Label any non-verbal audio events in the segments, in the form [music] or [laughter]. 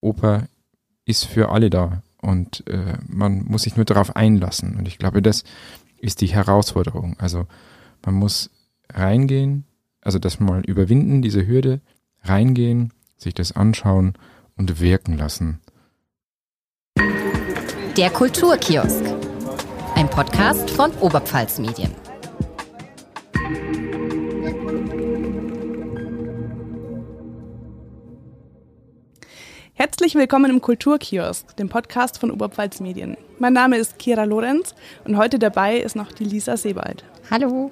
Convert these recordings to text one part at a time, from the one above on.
Oper ist für alle da und äh, man muss sich nur darauf einlassen. Und ich glaube, das ist die Herausforderung. Also man muss reingehen, also das mal überwinden, diese Hürde, reingehen, sich das anschauen und wirken lassen. Der Kulturkiosk. Ein Podcast von Oberpfalz Medien. Herzlich willkommen im Kulturkiosk, dem Podcast von Oberpfalz Medien. Mein Name ist Kira Lorenz und heute dabei ist noch die Lisa Sebald. Hallo.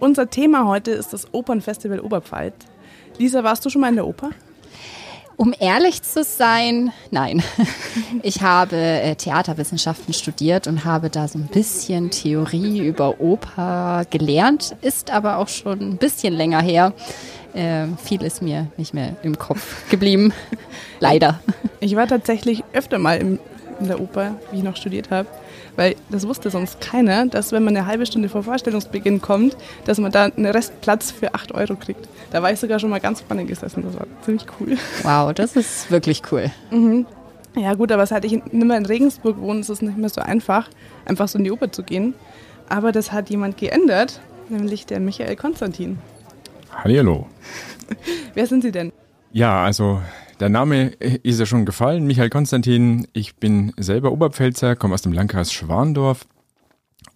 Unser Thema heute ist das Opernfestival Oberpfalz. Lisa, warst du schon mal in der Oper? Um ehrlich zu sein, nein. [laughs] Ich habe äh, Theaterwissenschaften studiert und habe da so ein bisschen Theorie über Oper gelernt, ist aber auch schon ein bisschen länger her. Äh, viel ist mir nicht mehr im Kopf geblieben. [laughs] Leider. Ich war tatsächlich öfter mal im, in der Oper, wie ich noch studiert habe, weil das wusste sonst keiner, dass wenn man eine halbe Stunde vor Vorstellungsbeginn kommt, dass man da einen Restplatz für 8 Euro kriegt. Da war ich sogar schon mal ganz vorne gesessen, das war ziemlich cool. Wow, das ist wirklich cool. Mhm. Ja gut, aber seit ich nicht mehr in Regensburg wohne, ist es nicht mehr so einfach, einfach so in die Oper zu gehen. Aber das hat jemand geändert, nämlich der Michael Konstantin. Hallihallo. [laughs] Wer sind Sie denn? Ja, also der Name ist ja schon gefallen, Michael Konstantin. Ich bin selber Oberpfälzer, komme aus dem Landkreis Schwandorf.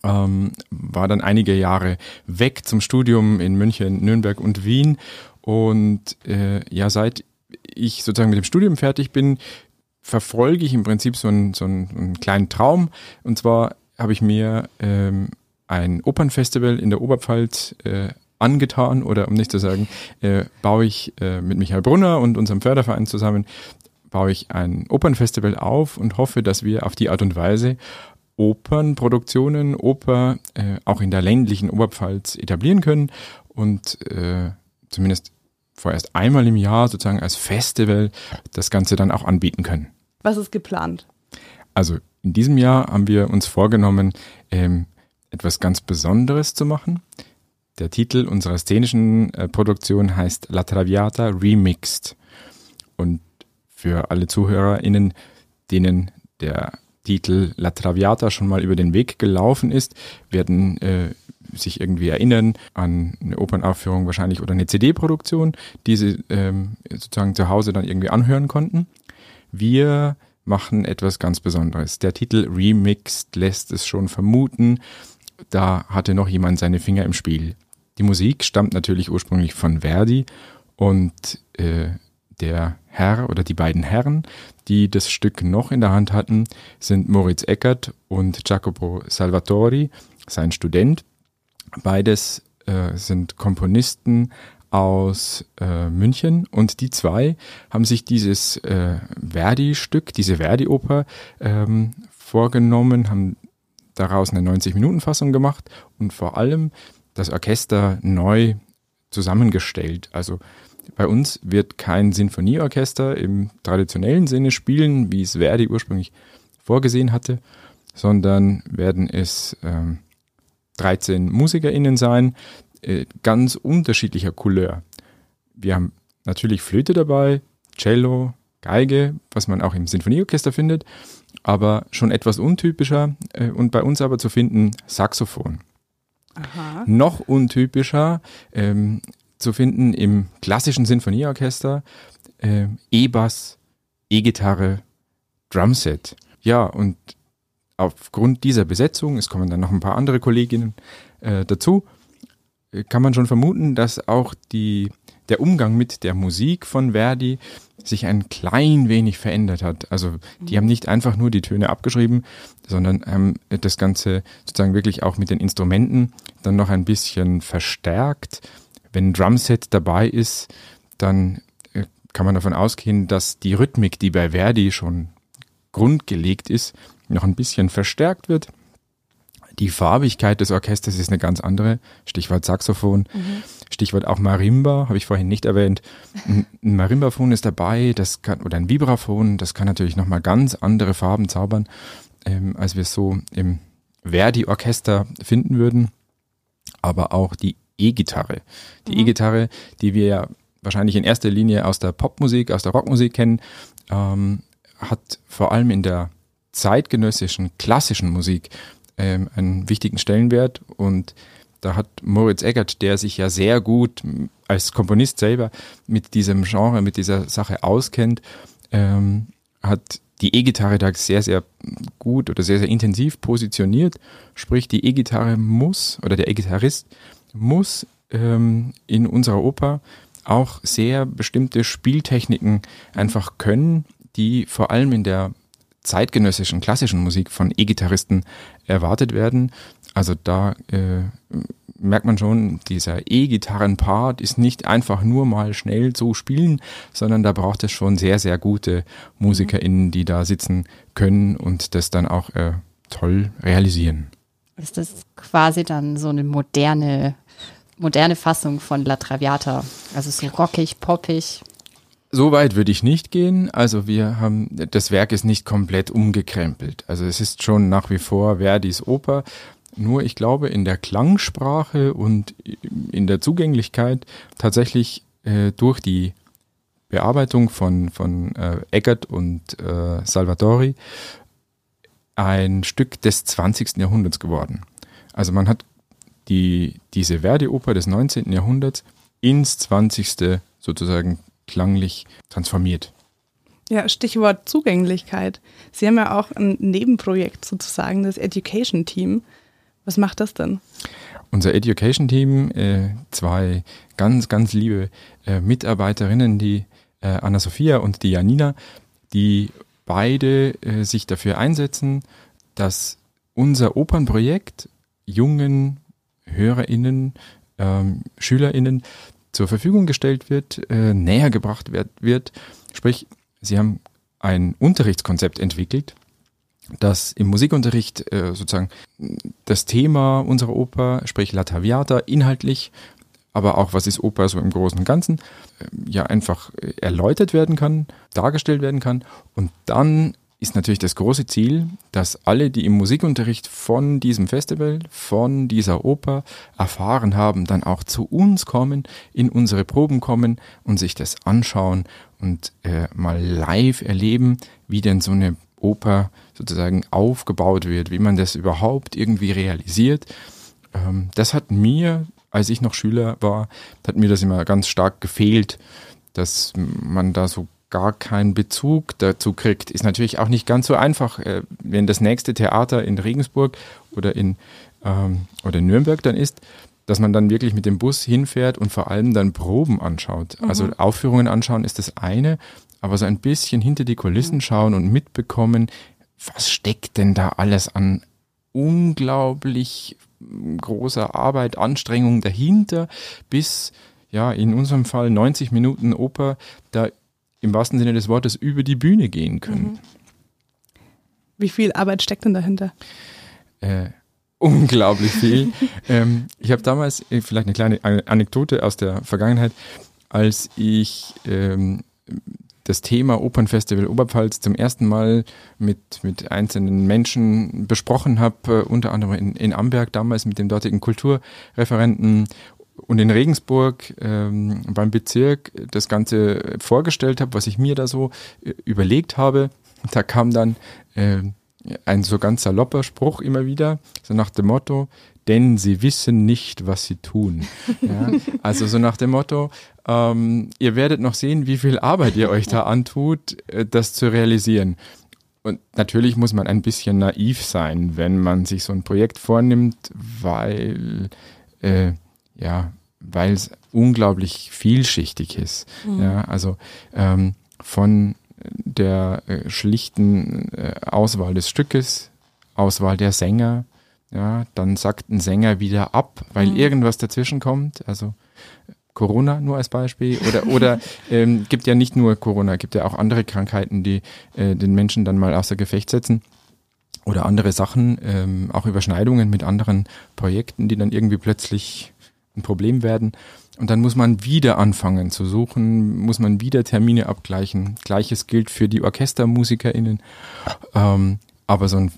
Ähm, war dann einige Jahre weg zum Studium in München, Nürnberg und Wien. Und äh, ja, seit ich sozusagen mit dem Studium fertig bin, verfolge ich im Prinzip so einen, so einen, einen kleinen Traum. Und zwar habe ich mir ähm, ein Opernfestival in der Oberpfalz äh, angetan oder um nicht zu sagen, äh, baue ich äh, mit Michael Brunner und unserem Förderverein zusammen, baue ich ein Opernfestival auf und hoffe, dass wir auf die Art und Weise Opernproduktionen, Oper äh, auch in der ländlichen Oberpfalz etablieren können und äh, zumindest vorerst einmal im Jahr sozusagen als Festival das Ganze dann auch anbieten können. Was ist geplant? Also in diesem Jahr haben wir uns vorgenommen, ähm, etwas ganz Besonderes zu machen. Der Titel unserer szenischen äh, Produktion heißt La Traviata Remixed. Und für alle ZuhörerInnen, denen der Titel La Traviata schon mal über den Weg gelaufen ist, werden äh, sich irgendwie erinnern an eine Opernaufführung wahrscheinlich oder eine CD-Produktion, die sie ähm, sozusagen zu Hause dann irgendwie anhören konnten. Wir machen etwas ganz Besonderes. Der Titel Remixed lässt es schon vermuten, da hatte noch jemand seine Finger im Spiel. Die Musik stammt natürlich ursprünglich von Verdi und äh, der Herr oder die beiden Herren, die das Stück noch in der Hand hatten, sind Moritz Eckert und Jacopo Salvatori, sein Student. Beides äh, sind Komponisten aus äh, München und die zwei haben sich dieses äh, Verdi-Stück, diese Verdi-Oper ähm, vorgenommen, haben daraus eine 90-Minuten-Fassung gemacht und vor allem das Orchester neu zusammengestellt. Also bei uns wird kein Sinfonieorchester im traditionellen Sinne spielen, wie es Verdi ursprünglich vorgesehen hatte, sondern werden es ähm, 13 MusikerInnen sein, äh, ganz unterschiedlicher Couleur. Wir haben natürlich Flöte dabei, Cello, Geige, was man auch im Sinfonieorchester findet, aber schon etwas untypischer äh, und bei uns aber zu finden Saxophon. Aha. Noch untypischer ähm, zu finden im klassischen Sinfonieorchester äh, E-Bass, E-Gitarre, Drumset. Ja, und aufgrund dieser Besetzung, es kommen dann noch ein paar andere Kolleginnen äh, dazu, äh, kann man schon vermuten, dass auch die, der Umgang mit der Musik von Verdi sich ein klein wenig verändert hat. Also die mhm. haben nicht einfach nur die Töne abgeschrieben, sondern haben das Ganze sozusagen wirklich auch mit den Instrumenten dann noch ein bisschen verstärkt. Wenn ein Drumset dabei ist, dann äh, kann man davon ausgehen, dass die Rhythmik, die bei Verdi schon grundgelegt ist, noch ein bisschen verstärkt wird. Die Farbigkeit des Orchesters ist eine ganz andere. Stichwort Saxophon. Mhm. Stichwort auch Marimba, habe ich vorhin nicht erwähnt. Ein Marimbaphon ist dabei, das kann, oder ein Vibraphon, das kann natürlich nochmal ganz andere Farben zaubern, ähm, als wir es so im Verdi-Orchester finden würden. Aber auch die E-Gitarre. Die mhm. E-Gitarre, die wir ja wahrscheinlich in erster Linie aus der Popmusik, aus der Rockmusik kennen, ähm, hat vor allem in der zeitgenössischen klassischen Musik ähm, einen wichtigen Stellenwert und da hat Moritz Eggert, der sich ja sehr gut als Komponist selber mit diesem Genre, mit dieser Sache auskennt, ähm, hat die E-Gitarre da sehr, sehr gut oder sehr, sehr intensiv positioniert. Sprich, die E-Gitarre muss oder der E-Gitarrist muss ähm, in unserer Oper auch sehr bestimmte Spieltechniken einfach können, die vor allem in der zeitgenössischen klassischen Musik von E-Gitarristen erwartet werden. Also da äh, merkt man schon, dieser E-Gitarren-Part ist nicht einfach nur mal schnell so spielen, sondern da braucht es schon sehr, sehr gute MusikerInnen, die da sitzen können und das dann auch äh, toll realisieren. Ist das quasi dann so eine moderne, moderne Fassung von La Traviata? Also so rockig, poppig? So weit würde ich nicht gehen. Also wir haben, das Werk ist nicht komplett umgekrempelt. Also es ist schon nach wie vor Verdis Oper. Nur ich glaube, in der Klangsprache und in der Zugänglichkeit tatsächlich äh, durch die Bearbeitung von, von äh, Eggert und äh, Salvatori ein Stück des 20. Jahrhunderts geworden. Also man hat die, diese Verdi-Oper des 19. Jahrhunderts ins 20. sozusagen klanglich transformiert. Ja, Stichwort Zugänglichkeit. Sie haben ja auch ein Nebenprojekt sozusagen, das Education Team. Was macht das denn? Unser Education Team, äh, zwei ganz, ganz liebe äh, Mitarbeiterinnen, die äh, Anna-Sophia und die Janina, die beide sich dafür einsetzen, dass unser Opernprojekt jungen HörerInnen, ähm, SchülerInnen zur Verfügung gestellt wird, äh, näher gebracht wird, wird. Sprich, sie haben ein Unterrichtskonzept entwickelt, das im Musikunterricht äh, sozusagen das Thema unserer Oper, sprich La Traviata, inhaltlich, aber auch was ist Oper so im Großen und Ganzen, äh, ja einfach äh, erläutert werden kann, dargestellt werden kann und dann ist natürlich das große Ziel, dass alle, die im Musikunterricht von diesem Festival, von dieser Oper erfahren haben, dann auch zu uns kommen, in unsere Proben kommen und sich das anschauen und äh, mal live erleben, wie denn so eine Oper sozusagen aufgebaut wird, wie man das überhaupt irgendwie realisiert. Ähm, das hat mir, als ich noch Schüler war, hat mir das immer ganz stark gefehlt, dass man da so gar keinen Bezug dazu kriegt. Ist natürlich auch nicht ganz so einfach, äh, wenn das nächste Theater in Regensburg oder in, ähm, oder in Nürnberg dann ist, dass man dann wirklich mit dem Bus hinfährt und vor allem dann Proben anschaut. Mhm. Also Aufführungen anschauen ist das eine, aber so ein bisschen hinter die Kulissen schauen und mitbekommen, was steckt denn da alles an unglaublich großer Arbeit, Anstrengung dahinter, bis ja in unserem Fall 90 Minuten Oper da im wahrsten Sinne des Wortes über die Bühne gehen können. Mhm. Wie viel Arbeit steckt denn dahinter? Äh, unglaublich viel. [laughs] ähm, ich habe damals äh, vielleicht eine kleine Anekdote aus der Vergangenheit, als ich ähm, das Thema Opernfestival Oberpfalz zum ersten Mal mit, mit einzelnen Menschen besprochen habe, äh, unter anderem in, in Amberg damals mit dem dortigen Kulturreferenten und in Regensburg ähm, beim Bezirk das Ganze vorgestellt habe, was ich mir da so äh, überlegt habe. Da kam dann äh, ein so ganz salopper Spruch immer wieder, so nach dem Motto, denn sie wissen nicht, was sie tun. [laughs] Ja, also so nach dem Motto, ähm, ihr werdet noch sehen, wie viel Arbeit ihr euch da antut, äh, das zu realisieren. Und natürlich muss man ein bisschen naiv sein, wenn man sich so ein Projekt vornimmt, weil äh, ja, weil es unglaublich vielschichtig ist. Mhm. Ja, also ähm, von der äh, schlichten äh, Auswahl des Stückes, Auswahl der Sänger, ja, dann sagt ein Sänger wieder ab, weil mhm. irgendwas dazwischen kommt. Also Corona nur als Beispiel oder oder [laughs] ähm, gibt ja nicht nur Corona, gibt ja auch andere Krankheiten, die äh, den Menschen dann mal außer Gefecht setzen oder andere Sachen, ähm, auch Überschneidungen mit anderen Projekten, die dann irgendwie plötzlich ein Problem werden. Und dann muss man wieder anfangen zu suchen, muss man wieder Termine abgleichen. Gleiches gilt für die OrchestermusikerInnen. Ähm, aber so, ein,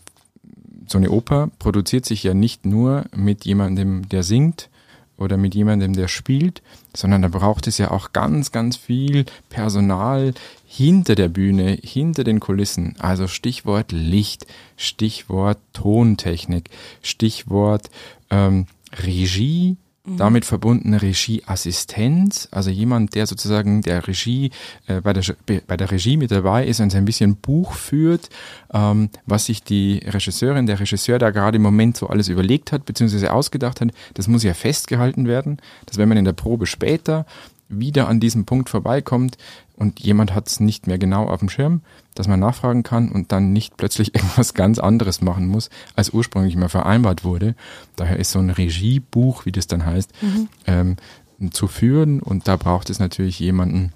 so eine Oper produziert sich ja nicht nur mit jemandem, der singt oder mit jemandem, der spielt, sondern da braucht es ja auch ganz, ganz viel Personal hinter der Bühne, hinter den Kulissen. Also Stichwort Licht, Stichwort Tontechnik, Stichwort ähm, Regie, damit verbundene Regieassistenz, also jemand, der sozusagen der Regie äh, bei, der, bei der Regie mit dabei ist und so ein bisschen Buch führt, ähm, was sich die Regisseurin, der Regisseur da gerade im Moment so alles überlegt hat, beziehungsweise ausgedacht hat, das muss ja festgehalten werden, dass wenn man in der Probe später wieder an diesem Punkt vorbeikommt und jemand hat es nicht mehr genau auf dem Schirm, dass man nachfragen kann und dann nicht plötzlich [laughs] irgendwas ganz anderes machen muss, als ursprünglich mal vereinbart wurde. Daher ist so ein Regiebuch, wie das dann heißt, mhm. ähm, zu führen und da braucht es natürlich jemanden,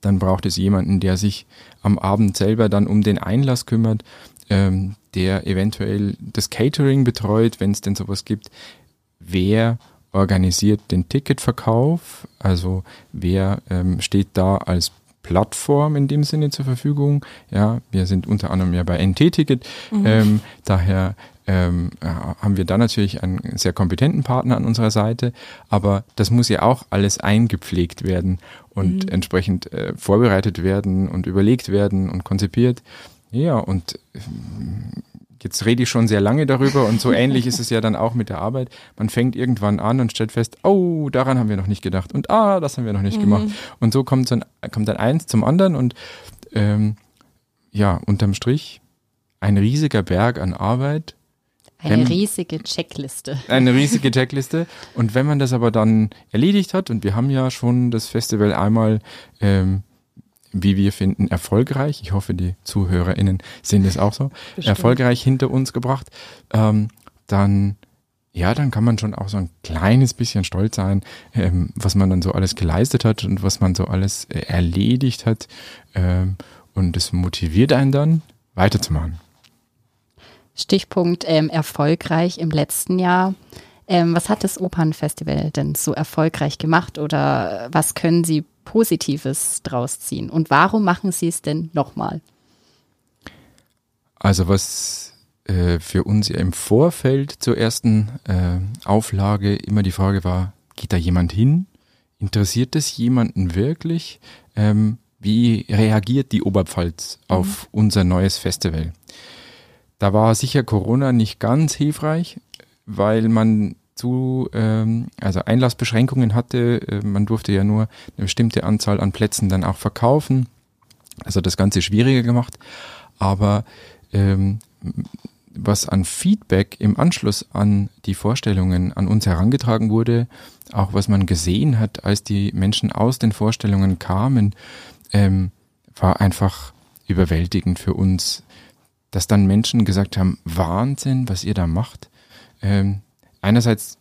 dann braucht es jemanden, der sich am Abend selber dann um den Einlass kümmert, ähm, der eventuell das Catering betreut, wenn es denn sowas gibt. Wer organisiert den Ticketverkauf, also wer ähm, steht da als Plattform in dem Sinne zur Verfügung. Ja, wir sind unter anderem ja bei NT-Ticket, mhm. ähm, daher ähm, haben wir da natürlich einen sehr kompetenten Partner an unserer Seite, aber das muss ja auch alles eingepflegt werden und mhm. entsprechend äh, vorbereitet werden und überlegt werden und konzipiert. Ja, und ähm, jetzt rede ich schon sehr lange darüber und so ähnlich ist es ja dann auch mit der Arbeit. Man fängt irgendwann an und stellt fest, oh, daran haben wir noch nicht gedacht und ah, das haben wir noch nicht mhm. gemacht. Und so kommt dann, kommt dann eins zum anderen und ähm, ja, unterm Strich ein riesiger Berg an Arbeit. Eine wenn, riesige Checkliste. Eine riesige Checkliste. Und wenn man das aber dann erledigt hat, und wir haben ja schon das Festival einmal ähm, wie wir finden, erfolgreich. Ich hoffe, die ZuhörerInnen sehen das auch so. Bestimmt. Erfolgreich hinter uns gebracht. Ähm, dann, ja, dann kann man schon auch so ein kleines bisschen stolz sein, ähm, was man dann so alles geleistet hat und was man so alles äh, erledigt hat. Ähm, und es motiviert einen dann, weiterzumachen. Stichpunkt ähm, erfolgreich im letzten Jahr. Ähm, was hat das Opernfestival denn so erfolgreich gemacht oder was können Sie Positives draus ziehen? Und warum machen Sie es denn nochmal? Also was äh, für uns im Vorfeld zur ersten äh, Auflage immer die Frage war, geht da jemand hin? Interessiert es jemanden wirklich? Ähm, wie reagiert die Oberpfalz mhm. auf unser neues Festival? Da war sicher Corona nicht ganz hilfreich, weil man zu, ähm, also Einlassbeschränkungen hatte. Äh, man durfte ja nur eine bestimmte Anzahl an Plätzen dann auch verkaufen. Also das Ganze schwieriger gemacht. Aber ähm, was an Feedback im Anschluss an die Vorstellungen an uns herangetragen wurde, auch was man gesehen hat, als die Menschen aus den Vorstellungen kamen, ähm, war einfach überwältigend für uns, dass dann Menschen gesagt haben, Wahnsinn, was ihr da macht. Ähm, einerseits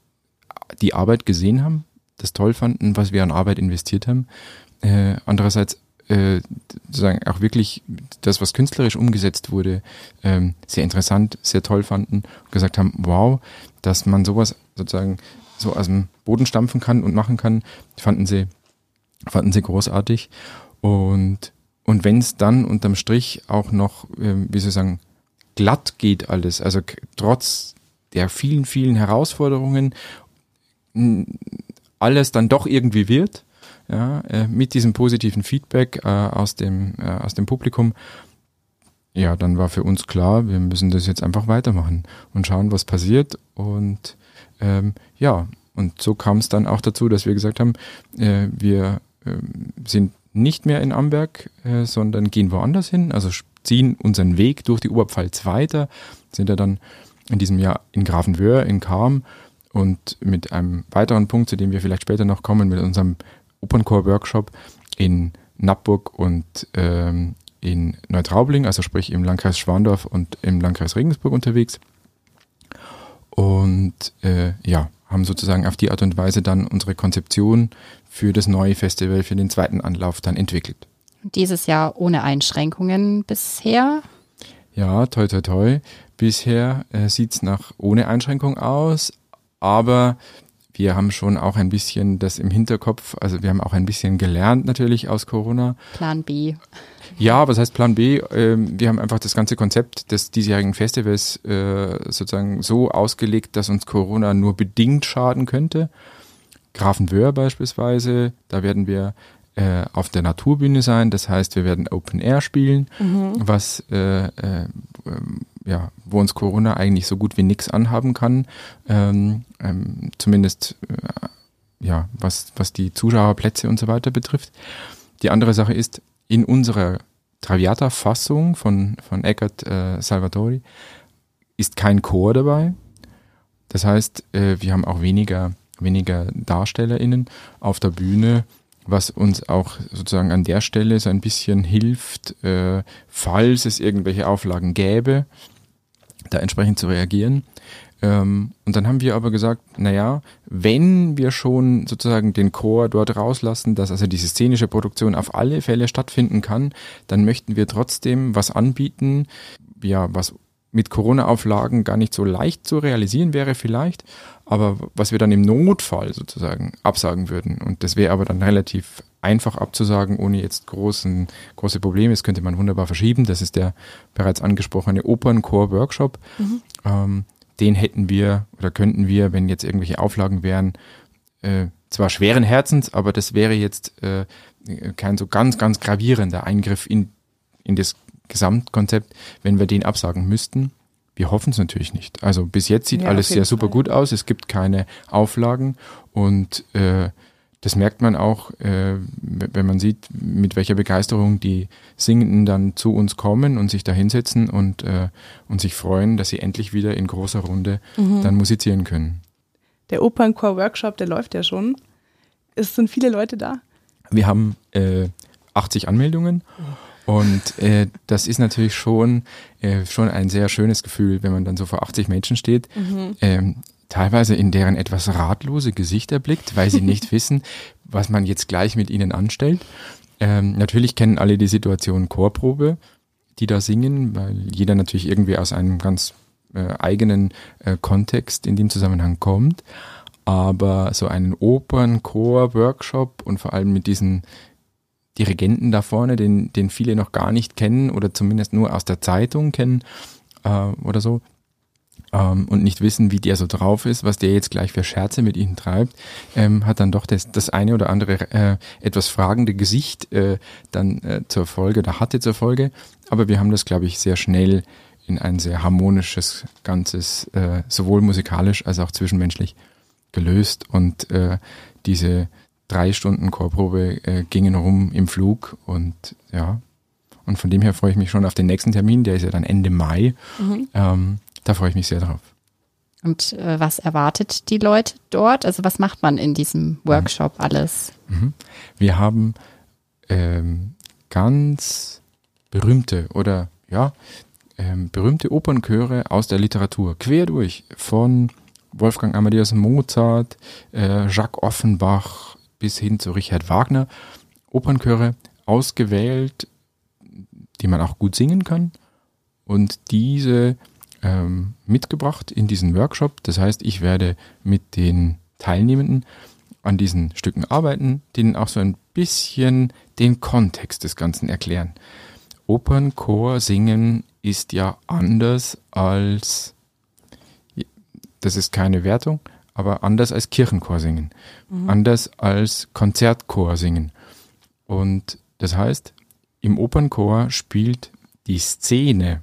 die Arbeit gesehen haben, das toll fanden, was wir an Arbeit investiert haben. Äh, andererseits äh, sozusagen auch wirklich das, was künstlerisch umgesetzt wurde, ähm, sehr interessant, sehr toll fanden und gesagt haben, wow, dass man sowas sozusagen so aus dem Boden stampfen kann und machen kann, fanden sie, fanden sie großartig. Und, und wenn es dann unterm Strich auch noch, äh, wie soll ich sagen, glatt geht alles, also trotz der vielen, vielen Herausforderungen alles dann doch irgendwie wird, ja, äh, mit diesem positiven Feedback äh, aus, dem, äh, aus dem Publikum, ja, dann war für uns klar, wir müssen das jetzt einfach weitermachen und schauen, was passiert. Und ähm, ja, und so kam es dann auch dazu, dass wir gesagt haben, äh, wir äh, sind nicht mehr in Amberg, äh, sondern gehen woanders hin, also ziehen unseren Weg durch die Oberpfalz weiter, sind ja dann in diesem Jahr in Grafenwöhr, in Karm und mit einem weiteren Punkt, zu dem wir vielleicht später noch kommen, mit unserem Opernchor-Workshop in Nappburg und ähm, in Neutraubling, also sprich im Landkreis Schwandorf und im Landkreis Regensburg unterwegs. Und äh, ja, haben sozusagen auf die Art und Weise dann unsere Konzeption für das neue Festival, für den zweiten Anlauf dann entwickelt. Dieses Jahr ohne Einschränkungen bisher? Ja, toi toi toi. Bisher äh, sieht es nach ohne Einschränkung aus, aber wir haben schon auch ein bisschen das im Hinterkopf, also wir haben auch ein bisschen gelernt natürlich aus Corona. Plan B. Ja, was heißt Plan B? Ähm, wir haben einfach das ganze Konzept des diesjährigen Festivals äh, sozusagen so ausgelegt, dass uns Corona nur bedingt schaden könnte. Grafenwöhr beispielsweise, da werden wir äh, auf der Naturbühne sein. Das heißt, wir werden Open Air spielen, was äh, äh, ja, wo uns Corona eigentlich so gut wie nichts anhaben kann. Ähm, ähm, zumindest äh, ja, was, was die Zuschauerplätze und so weiter betrifft. Die andere Sache ist, in unserer Traviata-Fassung von, von Eckart äh, Salvatori ist kein Chor dabei. Das heißt, äh, wir haben auch weniger, weniger DarstellerInnen auf der Bühne, was uns auch sozusagen an der Stelle so ein bisschen hilft, äh, falls es irgendwelche Auflagen gäbe, da entsprechend zu reagieren. Ähm, und dann haben wir aber gesagt, naja, wenn wir schon sozusagen den Chor dort rauslassen, dass also diese szenische Produktion auf alle Fälle stattfinden kann, dann möchten wir trotzdem was anbieten, ja, was mit Corona-Auflagen gar nicht so leicht zu realisieren wäre vielleicht, aber was wir dann im Notfall sozusagen absagen würden. Und das wäre aber dann relativ einfach abzusagen, ohne jetzt großen, große Probleme. Das könnte man wunderbar verschieben. Das ist der bereits angesprochene Opernchor-Workshop. Ähm, den hätten wir oder könnten wir, wenn jetzt irgendwelche Auflagen wären, äh, zwar schweren Herzens, aber das wäre jetzt äh, kein so ganz, ganz gravierender Eingriff in, in das Gesamtkonzept, wenn wir den absagen müssten. Wir hoffen es natürlich nicht. Also bis jetzt sieht Ja, alles sehr super Fall. gut aus. Es gibt keine Auflagen und äh, das merkt man auch, äh, wenn man sieht, mit welcher Begeisterung die Singenden dann zu uns kommen und sich da hinsetzen und, äh, und sich freuen, dass sie endlich wieder in großer Runde dann musizieren können. Der Opernchor-Workshop, der läuft ja schon. Es sind viele Leute da. Wir haben äh, 80 Anmeldungen und äh, das ist natürlich schon, äh, schon ein sehr schönes Gefühl, wenn man dann so vor 80 Menschen steht. Ähm, teilweise in deren etwas ratlose Gesichter blickt, weil sie nicht [laughs] wissen, was man jetzt gleich mit ihnen anstellt. Ähm, natürlich kennen alle die Situation Chorprobe, die da singen, weil jeder natürlich irgendwie aus einem ganz äh, eigenen äh, Kontext in dem Zusammenhang kommt. Aber so einen Opernchor-Workshop und vor allem mit diesen Dirigenten da vorne, den, den viele noch gar nicht kennen oder zumindest nur aus der Zeitung kennen äh, oder so ähm, und nicht wissen, wie der so drauf ist, was der jetzt gleich für Scherze mit ihnen treibt, ähm, hat dann doch das, das eine oder andere äh, etwas fragende Gesicht äh, dann äh, zur Folge oder hatte zur Folge. Aber wir haben das, glaube ich, sehr schnell in ein sehr harmonisches Ganzes, äh, sowohl musikalisch als auch zwischenmenschlich gelöst und äh, diese drei Stunden Chorprobe äh, gingen rum im Flug und ja, und von dem her freue ich mich schon auf den nächsten Termin, der ist ja dann Ende Mai. Ähm, da freue ich mich sehr drauf. Und äh, was erwartet die Leute dort? Also was macht man in diesem Workshop alles? Wir haben ähm, ganz berühmte oder ja, ähm, berühmte Opernchöre aus der Literatur, quer durch, von Wolfgang Amadeus Mozart, äh, Jacques Offenbach bis hin zu Richard Wagner. Opernchöre ausgewählt, die man auch gut singen kann und diese ähm, mitgebracht in diesen Workshop. Das heißt, ich werde mit den Teilnehmenden an diesen Stücken arbeiten, denen auch so ein bisschen den Kontext des Ganzen erklären. Opernchor singen ist ja anders als, das ist keine Wertung, aber anders als Kirchenchor singen, anders als Konzertchor singen. Und das heißt, im Opernchor spielt die Szene,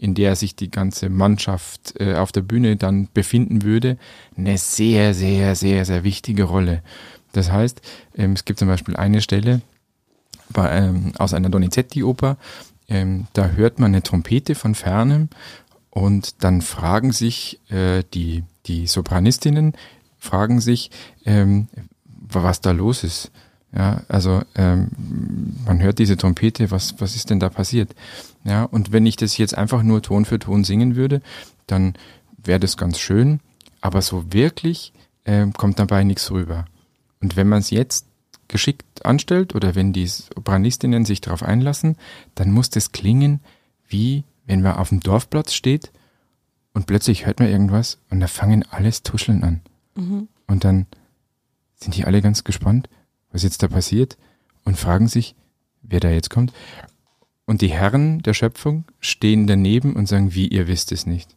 in der sich die ganze Mannschaft äh, auf der Bühne dann befinden würde, eine sehr, sehr, sehr, sehr wichtige Rolle. Das heißt, ähm, es gibt zum Beispiel eine Stelle bei, ähm, aus einer Donizetti-Oper, ähm, da hört man eine Trompete von fernem und dann fragen sich äh, die, die Sopranistinnen, fragen sich, ähm, was da los ist. Ja, also ähm, man hört diese Trompete, was, was ist denn da passiert? Ja, und wenn ich das jetzt einfach nur Ton für Ton singen würde, dann wäre das ganz schön, aber so wirklich ähm, kommt dabei nichts rüber. Und wenn man es jetzt geschickt anstellt oder wenn die Sopranistinnen sich darauf einlassen, dann muss das klingen, wie wenn man auf dem Dorfplatz steht und plötzlich hört man irgendwas und da fangen alles tuscheln an. Und dann sind die alle ganz gespannt, was jetzt da passiert und fragen sich, wer da jetzt kommt. Und die Herren der Schöpfung stehen daneben und sagen, wie ihr wisst es nicht.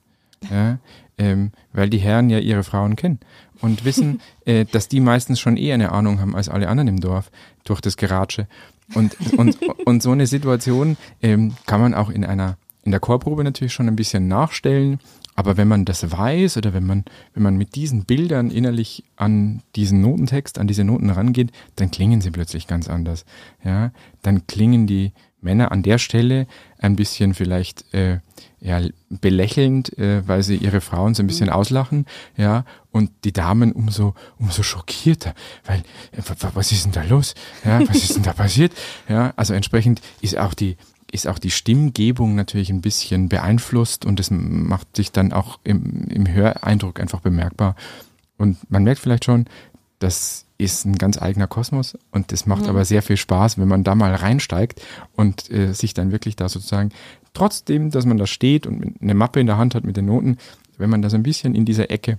Ja, ähm, weil die Herren ja ihre Frauen kennen und wissen, [laughs] äh, dass die meistens schon eher eine Ahnung haben als alle anderen im Dorf durch das Geratsche. Und, und, und so eine Situation ähm, kann man auch in einer in der Chorprobe natürlich schon ein bisschen nachstellen, aber wenn man das weiß oder wenn man, wenn man mit diesen Bildern innerlich an diesen Notentext, an diese Noten rangeht, dann klingen sie plötzlich ganz anders. Ja, dann klingen die Männer an der Stelle ein bisschen vielleicht äh, ja, belächelnd, äh, weil sie ihre Frauen so ein bisschen mhm. auslachen, ja, und die Damen umso umso schockierter, weil äh, was ist denn da los? Ja, was ist denn da passiert? Ja, also entsprechend ist auch die ist auch die Stimmgebung natürlich ein bisschen beeinflusst und das macht sich dann auch im, im Höreindruck einfach bemerkbar. Und man merkt vielleicht schon, das ist ein ganz eigener Kosmos und das macht mhm. aber sehr viel Spaß, wenn man da mal reinsteigt und äh, sich dann wirklich da sozusagen, trotzdem, dass man da steht und eine Mappe in der Hand hat mit den Noten, wenn man da so ein bisschen in dieser Ecke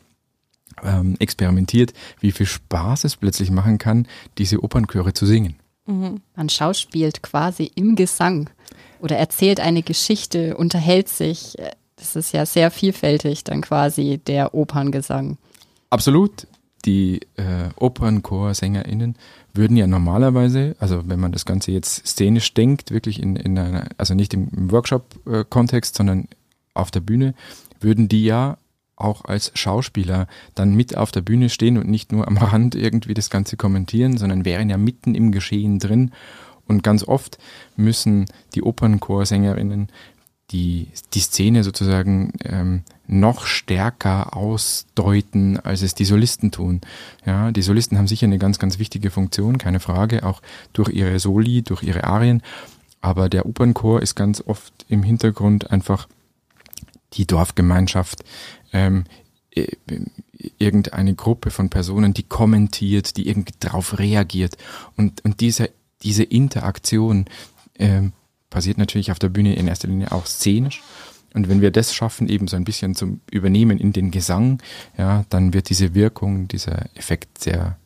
ähm, experimentiert, wie viel Spaß es plötzlich machen kann, diese Opernchöre zu singen. Mhm. Man schauspielt quasi im Gesang oder erzählt eine Geschichte, unterhält sich. Das ist ja sehr vielfältig dann quasi der Operngesang. Absolut die äh, OpernchorsängerInnen würden ja normalerweise, also wenn man das Ganze jetzt szenisch denkt, wirklich in, in einer, also nicht im, im Workshop-Kontext, sondern auf der Bühne, würden die ja auch als Schauspieler dann mit auf der Bühne stehen und nicht nur am [laughs] Rand irgendwie das Ganze kommentieren, sondern wären ja mitten im Geschehen drin. Und ganz oft müssen die Opernchorsängerinnen die, die Szene sozusagen ähm, noch stärker ausdeuten, als es die Solisten tun. Ja, die Solisten haben sicher eine ganz, ganz wichtige Funktion, keine Frage, auch durch ihre Soli, durch ihre Arien. Aber der Opernchor ist ganz oft im Hintergrund einfach die Dorfgemeinschaft, ähm, irgendeine Gruppe von Personen, die kommentiert, die irgendwie darauf reagiert. Und, und diese, diese Interaktion ähm, passiert natürlich auf der Bühne in erster Linie auch szenisch. Und wenn wir das schaffen, eben so ein bisschen zum Übernehmen in den Gesang, ja, dann wird diese Wirkung, dieser Effekt sehr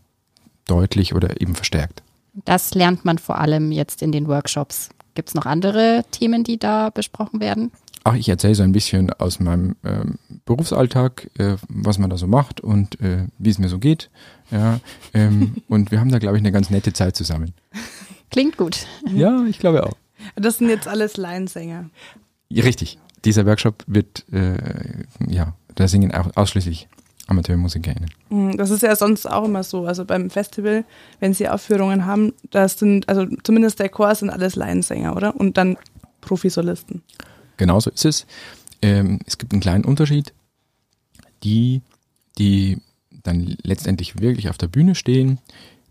deutlich oder eben verstärkt. Das lernt man vor allem jetzt in den Workshops. Gibt es noch andere Themen, die da besprochen werden? Ach, ich erzähle so ein bisschen aus meinem ähm, Berufsalltag, äh, was man da so macht und äh, wie es mir so geht. Ja, ähm, [laughs] und wir haben da, glaube ich, eine ganz nette Zeit zusammen. Klingt gut. Ja, ich glaube auch. Das sind jetzt alles Laiensänger. Richtig. Dieser Workshop wird, äh, ja, da singen auch ausschließlich AmateurmusikerInnen. Mhm, das ist ja sonst auch immer so. Also beim Festival, wenn sie Aufführungen haben, das sind, also zumindest der Chor sind alles Laiensänger, oder? Und dann Profisolisten. Genauso ist es. Ähm, es gibt einen kleinen Unterschied. Die, die dann letztendlich wirklich auf der Bühne stehen,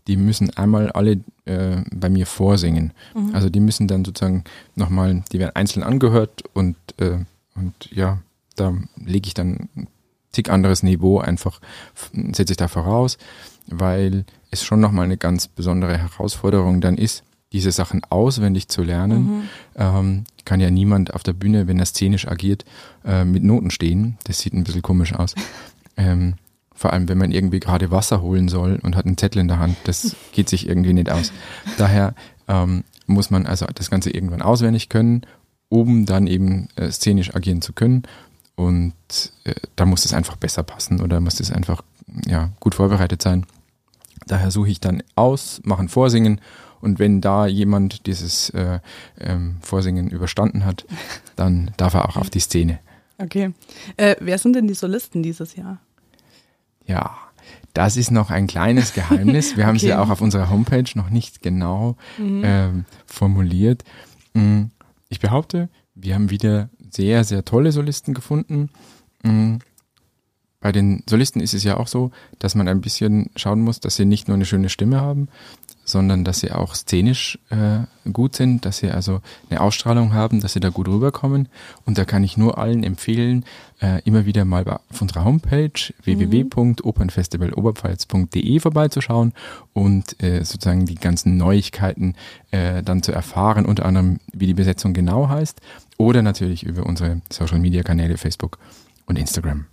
die müssen einmal alle äh, bei mir vorsingen. Mhm. Also die müssen dann sozusagen nochmal, die werden einzeln angehört und, äh, und ja, da lege ich dann ein tick anderes Niveau einfach, setze ich da voraus, weil es schon nochmal eine ganz besondere Herausforderung dann ist, diese Sachen auswendig zu lernen. Mhm. Ähm, kann ja niemand auf der Bühne, wenn er szenisch agiert, äh, mit Noten stehen. Das sieht ein bisschen komisch aus. [laughs] ähm, vor allem, wenn man irgendwie gerade Wasser holen soll und hat einen Zettel in der Hand, das [laughs] geht sich irgendwie nicht aus. Daher ähm, muss man also das Ganze irgendwann auswendig können, um dann eben äh, szenisch agieren zu können. Und äh, da muss es einfach besser passen oder muss es einfach ja, gut vorbereitet sein. Daher suche ich dann aus, mache ein Vorsingen und wenn da jemand dieses äh, ähm, Vorsingen überstanden hat, dann darf er auch auf die Szene. Okay. Äh, wer sind denn die Solisten dieses Jahr? Ja, das ist noch ein kleines Geheimnis. Wir [laughs] haben okay. sie auch auf unserer Homepage noch nicht genau mhm. ähm, formuliert. Mm, ich behaupte, wir haben wieder sehr, sehr tolle Solisten gefunden. Bei den Solisten ist es ja auch so, dass man ein bisschen schauen muss, dass sie nicht nur eine schöne Stimme haben, sondern dass sie auch szenisch äh, gut sind, dass sie also eine Ausstrahlung haben, dass sie da gut rüberkommen. Und da kann ich nur allen empfehlen, äh, immer wieder mal auf unserer Homepage mhm. www.opernfestivaloberpfalz.de vorbeizuschauen und äh, sozusagen die ganzen Neuigkeiten äh, dann zu erfahren, unter anderem wie die Besetzung genau heißt oder natürlich über unsere Social-Media-Kanäle Facebook und Instagram.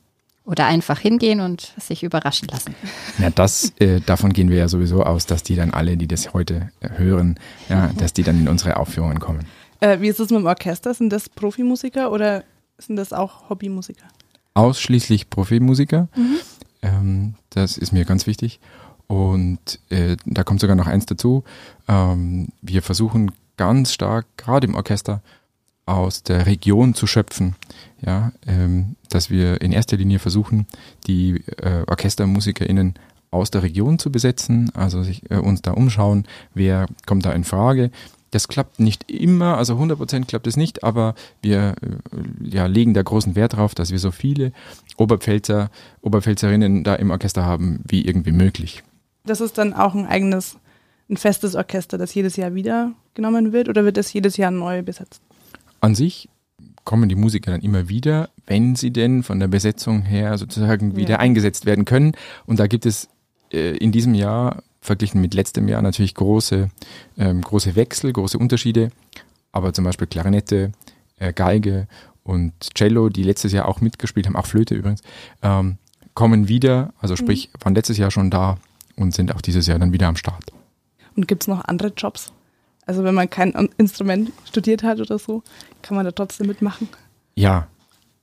Oder einfach hingehen und sich überraschen lassen. Ja, das, äh, davon gehen wir ja sowieso aus, dass die dann alle, die das heute äh, hören, ja, dass die dann in unsere Aufführungen kommen. Äh, wie ist es mit dem Orchester? Sind das Profimusiker oder sind das auch Hobbymusiker? ausschließlich Profimusiker. Mhm. Ähm, das ist mir ganz wichtig. Und äh, da kommt sogar noch eins dazu. Ähm, wir versuchen ganz stark, gerade im Orchester, aus der Region zu schöpfen. Ja, ähm, dass wir in erster Linie versuchen, die äh, OrchestermusikerInnen aus der Region zu besetzen, also sich, äh, uns da umschauen, wer kommt da in Frage. Das klappt nicht immer, also 100% klappt es nicht, aber wir äh, ja, legen da großen Wert drauf, dass wir so viele Oberpfälzer, Oberpfälzerinnen da im Orchester haben, wie irgendwie möglich. Das ist dann auch ein eigenes, ein festes Orchester, das jedes Jahr wieder genommen wird oder wird das jedes Jahr neu besetzt? An sich kommen die Musiker dann immer wieder, wenn sie denn von der Besetzung her sozusagen wieder ja. eingesetzt werden können. Und da gibt es äh, in diesem Jahr verglichen mit letztem Jahr natürlich große, ähm, große Wechsel, große Unterschiede. Aber zum Beispiel Klarinette, äh, Geige und Cello, die letztes Jahr auch mitgespielt haben, auch Flöte übrigens, ähm, kommen wieder, also sprich, mhm. waren letztes Jahr schon da und sind auch dieses Jahr dann wieder am Start. Und gibt es noch andere Jobs? Also wenn man kein Instrument studiert hat oder so, kann man da trotzdem mitmachen? Ja,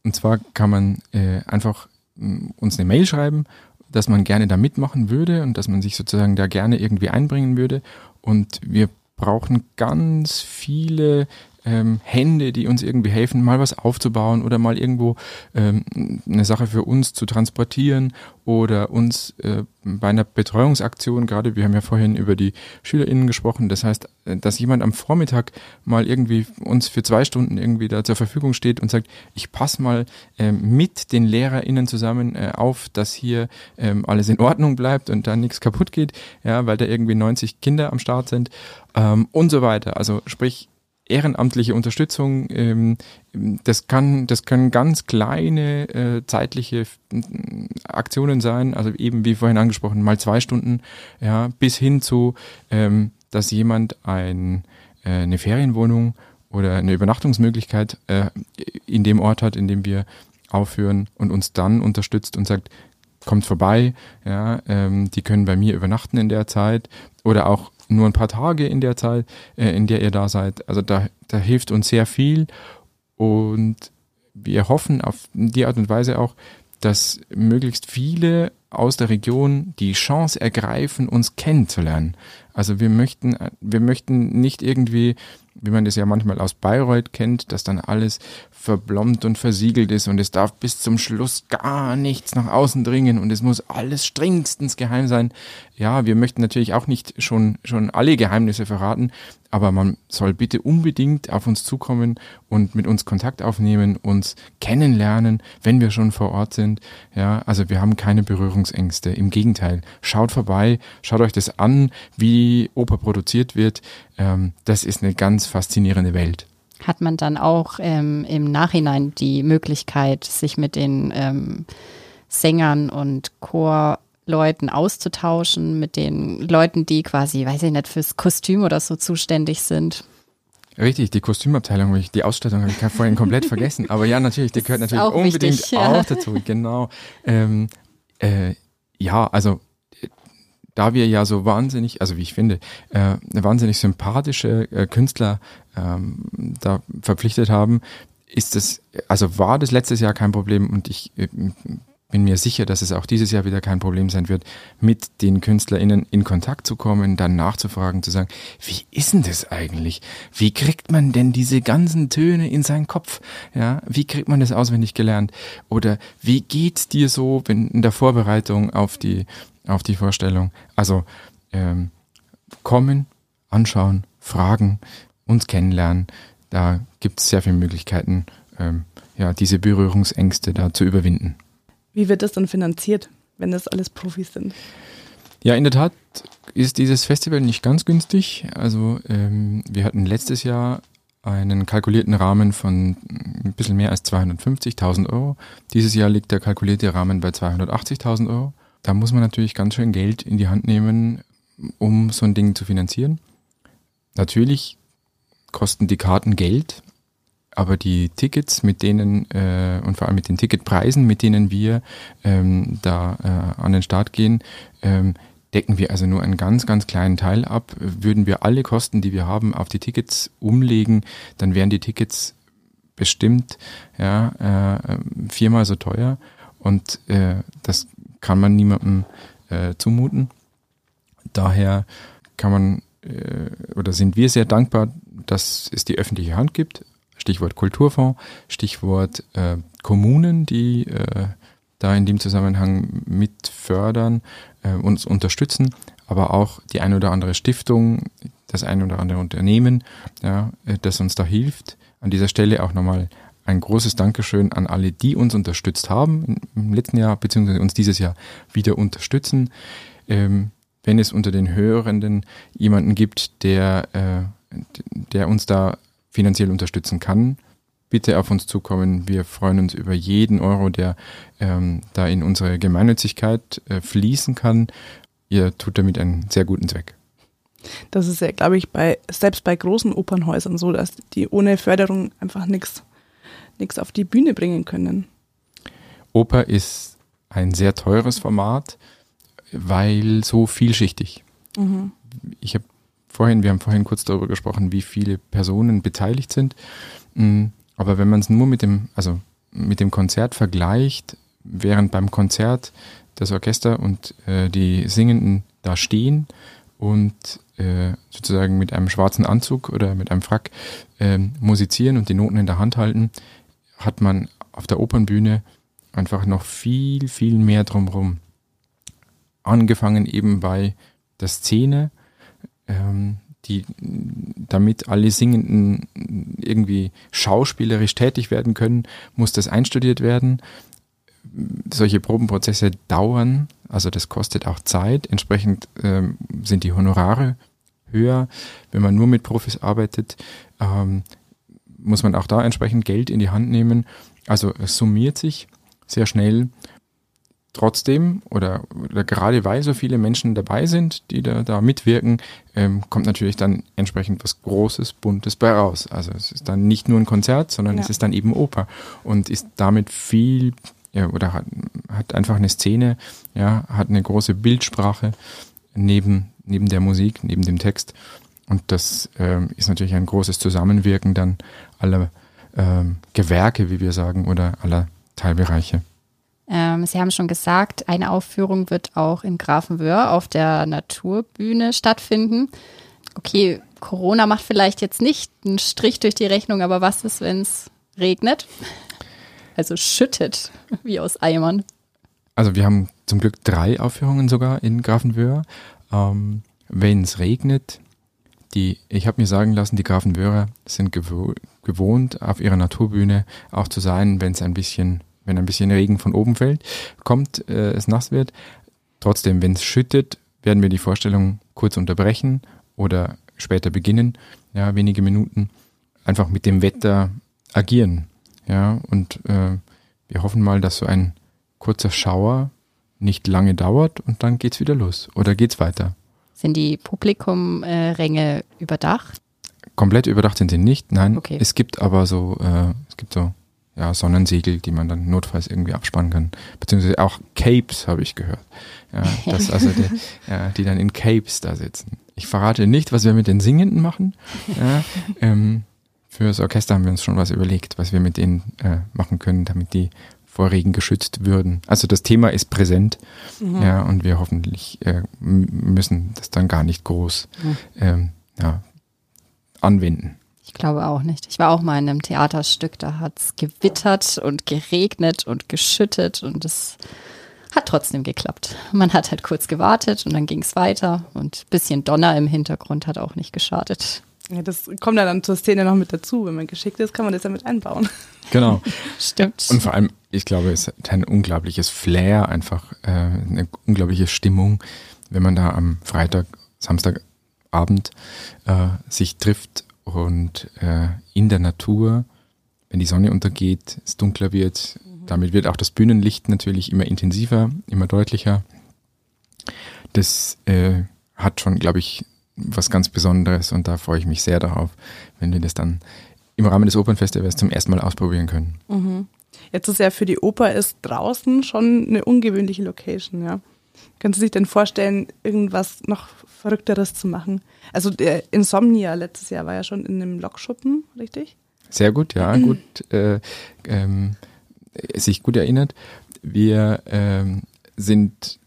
und zwar kann man äh, einfach mm, uns eine Mail schreiben, dass man gerne da mitmachen würde und dass man sich sozusagen da gerne irgendwie einbringen würde. Und wir brauchen ganz viele ähm, Hände, die uns irgendwie helfen, mal was aufzubauen oder mal irgendwo ähm, eine Sache für uns zu transportieren oder uns äh, bei einer Betreuungsaktion, gerade wir haben ja vorhin über die SchülerInnen gesprochen, das heißt, äh, dass jemand am Vormittag mal irgendwie uns für zwei Stunden irgendwie da zur Verfügung steht und sagt, ich passe mal äh, mit den LehrerInnen zusammen äh, auf, dass hier ähm, alles in Ordnung bleibt und da nichts kaputt geht, ja, weil da irgendwie 90 Kinder am Start sind ähm, und so weiter. Also sprich, ehrenamtliche Unterstützung, ähm, das kann, das können ganz kleine äh, zeitliche Aktionen sein, also eben wie vorhin angesprochen, mal zwei Stunden, ja, bis hin zu, ähm, dass jemand ein, äh, eine Ferienwohnung oder eine Übernachtungsmöglichkeit äh, in dem Ort hat, in dem wir aufführen und uns dann unterstützt und sagt, kommt vorbei, ja, ähm, die können bei mir übernachten in der Zeit. Oder auch nur ein paar Tage in der Zeit, äh, in der ihr da seid. Also da, da hilft uns sehr viel und wir hoffen auf die Art und Weise auch, dass möglichst viele aus der Region die Chance ergreifen, uns kennenzulernen. Also wir möchten, wir möchten nicht irgendwie wie man das ja manchmal aus Bayreuth kennt, dass dann alles verblombt und versiegelt ist und es darf bis zum Schluss gar nichts nach außen dringen und es muss alles strengstens geheim sein. Ja, wir möchten natürlich auch nicht schon, schon alle Geheimnisse verraten, aber man soll bitte unbedingt auf uns zukommen und mit uns Kontakt aufnehmen, uns kennenlernen, wenn wir schon vor Ort sind. Ja, also wir haben keine Berührungsängste. Im Gegenteil, schaut vorbei, schaut euch das an, wie Oper produziert wird. Ähm, das ist eine ganz faszinierende Welt. Hat man dann auch ähm, im Nachhinein die Möglichkeit, sich mit den ähm, Sängern und Chor Leuten auszutauschen, mit den Leuten, die quasi, weiß ich nicht, fürs Kostüm oder so zuständig sind. Richtig, die Kostümabteilung, die Ausstattung habe ich vorhin komplett vergessen. Aber ja, natürlich, die gehört natürlich unbedingt wichtig, ja. auch dazu. Genau. Ähm, äh, ja, also da wir ja so wahnsinnig, also wie ich finde, äh, wahnsinnig sympathische äh, Künstler ähm, da verpflichtet haben, ist das, also war das letztes Jahr kein Problem und ich äh, bin mir sicher, dass es auch dieses Jahr wieder kein Problem sein wird, mit den KünstlerInnen in Kontakt zu kommen, dann nachzufragen, zu sagen, wie ist denn das eigentlich? Wie kriegt man denn diese ganzen Töne in seinen Kopf? Ja, wie kriegt man das auswendig gelernt? Oder wie geht's dir so wenn in der Vorbereitung auf die, auf die Vorstellung? Also, ähm, kommen, anschauen, fragen, uns kennenlernen. Da gibt es sehr viele Möglichkeiten, ähm, ja, diese Berührungsängste da zu überwinden. Wie wird das dann finanziert, wenn das alles Profis sind? Ja, in der Tat ist dieses Festival nicht ganz günstig. Also ähm, wir hatten letztes Jahr einen kalkulierten Rahmen von ein bisschen mehr als 250.000 Euro. Dieses Jahr liegt der kalkulierte Rahmen bei 280.000 Euro. Da muss man natürlich ganz schön Geld in die Hand nehmen, um so ein Ding zu finanzieren. Natürlich kosten die Karten Geld, aber die Tickets, mit denen äh, und vor allem mit den Ticketpreisen, mit denen wir ähm, da äh, an den Start gehen, ähm, decken wir also nur einen ganz, ganz kleinen Teil ab. Würden wir alle Kosten, die wir haben, auf die Tickets umlegen, dann wären die Tickets bestimmt ja, äh, viermal so teuer und äh, das kann man niemandem äh, zumuten. Daher kann man äh, oder sind wir sehr dankbar, dass es die öffentliche Hand gibt. Stichwort Kulturfonds, Stichwort äh, Kommunen, die äh, da in dem Zusammenhang mit fördern, äh, uns unterstützen, aber auch die eine oder andere Stiftung, das eine oder andere Unternehmen, ja, äh, das uns da hilft. An dieser Stelle auch nochmal ein großes Dankeschön an alle, die uns unterstützt haben im letzten Jahr, beziehungsweise uns dieses Jahr wieder unterstützen. Ähm, wenn es unter den Hörenden jemanden gibt, der, äh, der uns da finanziell unterstützen kann, bitte auf uns zukommen. Wir freuen uns über jeden Euro, der ähm, da in unsere Gemeinnützigkeit äh, fließen kann. Ihr tut damit einen sehr guten Zweck. Das ist ja, glaube ich, bei, selbst bei großen Opernhäusern so, dass die ohne Förderung einfach nichts auf die Bühne bringen können. Oper ist ein sehr teures Format, weil so vielschichtig. Mhm. Ich habe vorhin, wir haben vorhin kurz darüber gesprochen, wie viele Personen beteiligt sind. Mm, aber wenn man es nur mit dem, also mit dem Konzert vergleicht, während beim Konzert das Orchester und äh, die Singenden da stehen und äh, sozusagen mit einem schwarzen Anzug oder mit einem Frack äh, musizieren und die Noten in der Hand halten, hat man auf der Opernbühne einfach noch viel, viel mehr drumherum. Angefangen eben bei der Szene, ähm, die, damit alle Singenden irgendwie schauspielerisch tätig werden können, muss das einstudiert werden. Solche Probenprozesse dauern, also das kostet auch Zeit. Entsprechend ähm, sind die Honorare höher. Wenn man nur mit Profis arbeitet, ähm, muss man auch da entsprechend Geld in die Hand nehmen. Also es summiert sich sehr schnell. Trotzdem oder, oder gerade weil so viele Menschen dabei sind, die da, da mitwirken, ähm, kommt natürlich dann entsprechend was Großes, Buntes bei raus. Also es ist dann nicht nur ein Konzert, sondern ja. es ist dann eben Oper und ist damit viel ja, oder hat, hat einfach eine Szene, ja, hat eine große Bildsprache neben, neben der Musik, neben dem Text. Und das ähm, ist natürlich ein großes Zusammenwirken dann aller ähm, Gewerke, wie wir sagen, oder aller Teilbereiche. Ähm, Sie haben schon gesagt, eine Aufführung wird auch in Grafenwöhr auf der Naturbühne stattfinden. Okay, Corona macht vielleicht jetzt nicht einen Strich durch die Rechnung, aber was ist, wenn es regnet? Also schüttet, wie aus Eimern. Also wir haben zum Glück drei Aufführungen sogar in Grafenwöhr. Ähm, wenn es regnet, die, ich habe mir sagen lassen, die Grafenwöhrer sind gewo gewohnt, auf ihrer Naturbühne auch zu sein, wenn es ein bisschen, wenn ein bisschen Regen von oben fällt, kommt, äh, es nass wird. Trotzdem, wenn es schüttet, werden wir die Vorstellung kurz unterbrechen oder später beginnen, ja, wenige Minuten, einfach mit dem Wetter agieren. Ja, und äh, wir hoffen mal, dass so ein kurzer Schauer nicht lange dauert und dann geht's wieder los oder geht's weiter. Sind die Publikumränge äh, überdacht? Komplett überdacht sind sie nicht, nein. Okay. Es gibt aber so, äh, es gibt so ja, Sonnensegel, die man dann notfalls irgendwie abspannen kann. Beziehungsweise auch Capes, habe ich gehört. Ja, dass also die, [laughs] ja, die dann in Capes da sitzen. Ich verrate nicht, was wir mit den Singenden machen. Ja, ähm, für das Orchester haben wir uns schon was überlegt, was wir mit denen äh, machen können, damit die vor Regen geschützt würden. Also das Thema ist präsent, mhm. ja, und wir hoffentlich äh, müssen das dann gar nicht groß mhm. ähm, ja, anwenden. Ich glaube auch nicht. Ich war auch mal in einem Theaterstück, da hat es gewittert und geregnet und geschüttet und es hat trotzdem geklappt. Man hat halt kurz gewartet und dann ging es weiter und ein bisschen Donner im Hintergrund hat auch nicht geschadet. Ja, das kommt ja dann zur Szene noch mit dazu. Wenn man geschickt ist, kann man das ja mit einbauen. Genau. [laughs] Stimmt. Und vor allem, ich glaube, es hat ein unglaubliches Flair, einfach äh, eine unglaubliche Stimmung, wenn man da am Freitag, Samstagabend äh, sich trifft und äh, in der Natur, wenn die Sonne untergeht, es dunkler wird, mhm. damit wird auch das Bühnenlicht natürlich immer intensiver, immer deutlicher. Das äh, hat schon, glaube ich, was ganz Besonderes und da freue ich mich sehr darauf, wenn wir das dann im Rahmen des Opernfestivals zum ersten Mal ausprobieren können. Mhm. Jetzt ist ja für die Oper ist draußen schon eine ungewöhnliche Location, ja. Können Sie sich denn vorstellen, irgendwas noch Verrückteres zu machen? Also der Insomnia letztes Jahr war ja schon in einem Lokschuppen, richtig? Sehr gut, ja, gut. Äh, ähm, sich gut erinnert. Wir ähm, sind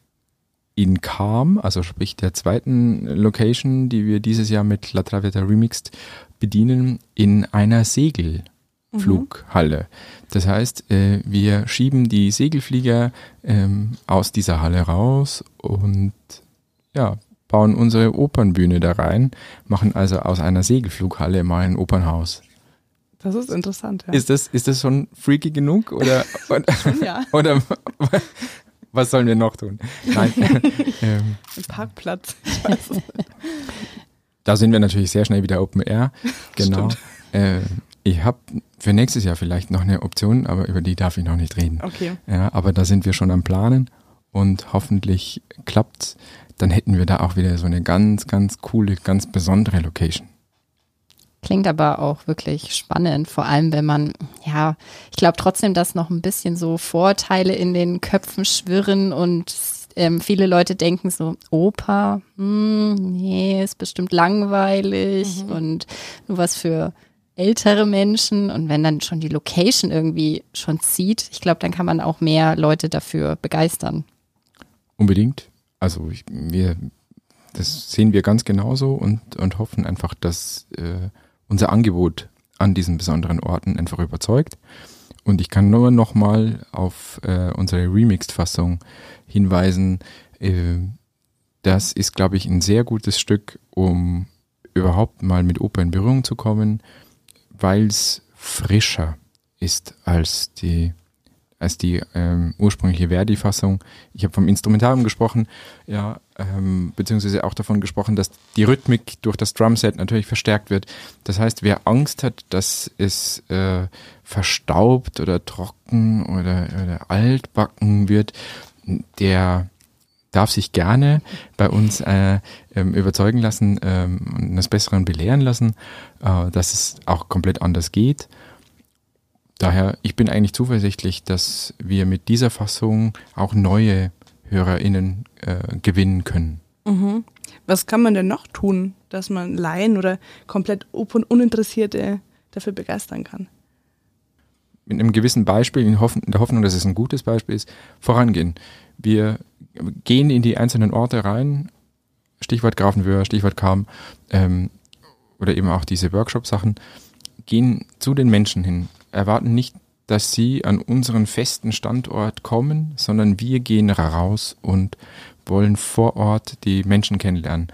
in Calm, also sprich der zweiten Location, die wir dieses Jahr mit La Traviata Remixed bedienen, in einer Segelflughalle. Das heißt, äh, wir schieben die Segelflieger ähm, aus dieser Halle raus und ja, bauen unsere Opernbühne da rein, machen also aus einer Segelflughalle mal ein Opernhaus. Das ist interessant, ja. Ist das, ist das schon freaky genug oder, [laughs] oder, ja. oder was sollen wir noch tun? Nein. [laughs] ähm, Ein Parkplatz. da sind wir natürlich sehr schnell wieder Open Air. [laughs] Genau. Äh, ich habe für nächstes Jahr vielleicht noch eine Option, aber über die darf ich noch nicht reden. Okay. Ja, aber da sind wir schon am Planen und hoffentlich klappt's. Dann hätten wir da auch wieder so eine ganz, ganz coole, ganz besondere Location. Klingt aber auch wirklich spannend, vor allem wenn man, ja, ich glaube trotzdem, dass noch ein bisschen so Vorteile in den Köpfen schwirren und ähm, viele Leute denken so, Oper, hm, nee, ist bestimmt langweilig und nur was für ältere Menschen. Und wenn dann schon die Location irgendwie schon zieht, ich glaube, dann kann man auch mehr Leute dafür begeistern. Unbedingt. Also ich, wir, das sehen wir ganz genauso und, und hoffen einfach, dass äh, unser Angebot an diesen besonderen Orten einfach überzeugt. Und ich kann nur noch mal auf äh, unsere Remixed-Fassung hinweisen. Äh, das ist, glaube ich, ein sehr gutes Stück, um überhaupt mal mit Oper in Berührung zu kommen, weil es frischer ist als die als die ähm, ursprüngliche Verdi-Fassung. Ich habe vom Instrumentarium gesprochen, ja, ähm, beziehungsweise auch davon gesprochen, dass die Rhythmik durch das Drumset natürlich verstärkt wird. Das heißt, wer Angst hat, dass es äh, verstaubt oder trocken oder, oder altbacken wird, der darf sich gerne bei uns äh, ähm, überzeugen lassen ähm, und eines Besseren belehren lassen, äh, dass es auch komplett anders geht. Daher, ich bin eigentlich zuversichtlich, dass wir mit dieser Fassung auch neue HörerInnen äh, gewinnen können. Mhm. Was kann man denn noch tun, dass man Laien oder komplett Uninteressierte dafür begeistern kann? Mit einem gewissen Beispiel, in, in der Hoffnung, dass es ein gutes Beispiel ist, vorangehen. Wir gehen in die einzelnen Orte rein, Stichwort Grafenwöhr, Stichwort Kam, ähm, oder eben auch diese Workshop-Sachen, gehen zu den Menschen hin, erwarten nicht, dass sie an unseren festen Standort kommen, sondern wir gehen raus und wollen vor Ort die Menschen kennenlernen.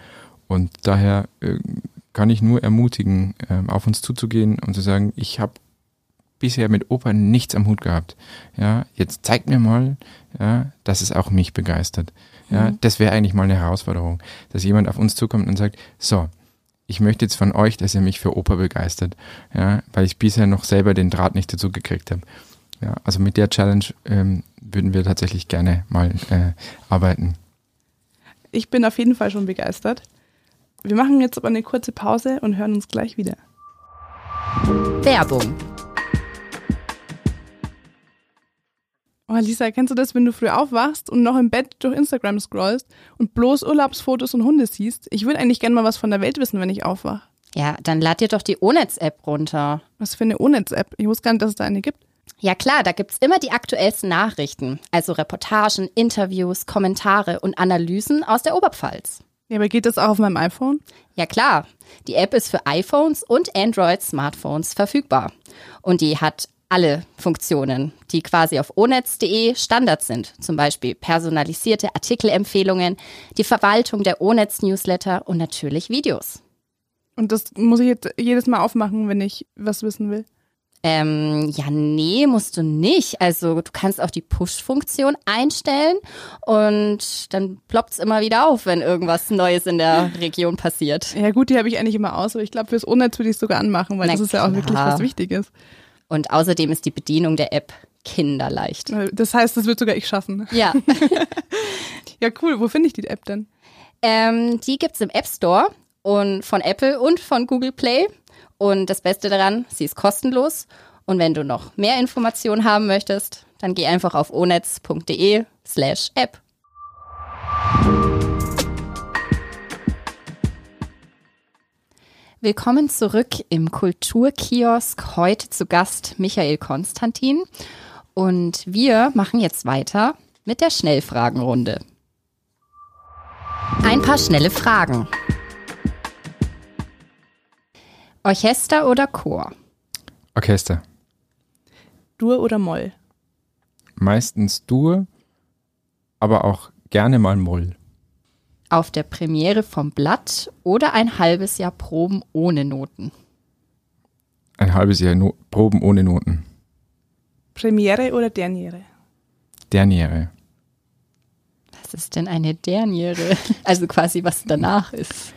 Und daher äh, kann ich nur ermutigen, äh, auf uns zuzugehen und zu sagen, ich habe bisher mit Oper nichts am Hut gehabt. Ja, jetzt zeigt mir mal, ja, dass es auch mich begeistert. Ja, das wäre eigentlich mal eine Herausforderung, dass jemand auf uns zukommt und sagt, so, ich möchte jetzt von euch, dass ihr mich für Oper begeistert, ja, weil ich bisher noch selber den Draht nicht dazu gekriegt habe. Ja, also mit der Challenge ähm, würden wir tatsächlich gerne mal äh, arbeiten. Ich bin auf jeden Fall schon begeistert. Wir machen jetzt aber eine kurze Pause und hören uns gleich wieder. Werbung. Oh, Lisa, kennst du das, wenn du früh aufwachst und noch im Bett durch Instagram scrollst und bloß Urlaubsfotos und Hunde siehst? Ich würde eigentlich gerne mal was von der Welt wissen, wenn ich aufwache. Ja, dann lad dir doch die Onetz-App runter. Was für eine Onetz-App? Ich wusste gar nicht, dass es da eine gibt. Ja klar, da gibt's immer die aktuellsten Nachrichten, also Reportagen, Interviews, Kommentare und Analysen aus der Oberpfalz. Ja, aber geht das auch auf meinem iPhone? Ja klar, die App ist für iPhones und Android-Smartphones verfügbar. Und die hat alle Funktionen, die quasi auf onetz.de Standard sind. Zum Beispiel personalisierte Artikelempfehlungen, die Verwaltung der Onetz-Newsletter und natürlich Videos. Und das muss ich jetzt jedes Mal aufmachen, wenn ich was wissen will. Ähm, ja, nee, musst du nicht. Also du kannst auch die Push-Funktion einstellen und dann ploppt's immer wieder auf, wenn irgendwas Neues in der [laughs] Region passiert. Ja gut, die habe ich eigentlich immer aus, aber ich glaube, fürs Unnetz würde ich sogar anmachen, weil Na das ist ja auch wirklich was Wichtiges. Und außerdem ist die Bedienung der App kinderleicht. Das heißt, das wird sogar ich schaffen. Ja, [laughs] Ja, cool. Wo finde ich die App denn? ähm, die gibt's im App Store und von Apple und von Google Play. Und das Beste daran, sie ist kostenlos. Und wenn du noch mehr Informationen haben möchtest, dann geh einfach auf onetz.de slash app. Willkommen zurück im Kulturkiosk. Heute zu Gast Michael Konstantin. Und wir machen jetzt weiter mit der Schnellfragenrunde. Ein paar schnelle Fragen. Orchester oder Chor? Orchester. Dur oder Moll? Meistens Dur, aber auch gerne mal Moll. Auf der Premiere vom Blatt oder ein halbes Jahr Proben ohne Noten? Ein halbes Jahr no Proben ohne Noten. Premiere oder Derniere? Derniere. Was ist denn eine Derniere? Also quasi, was danach ist.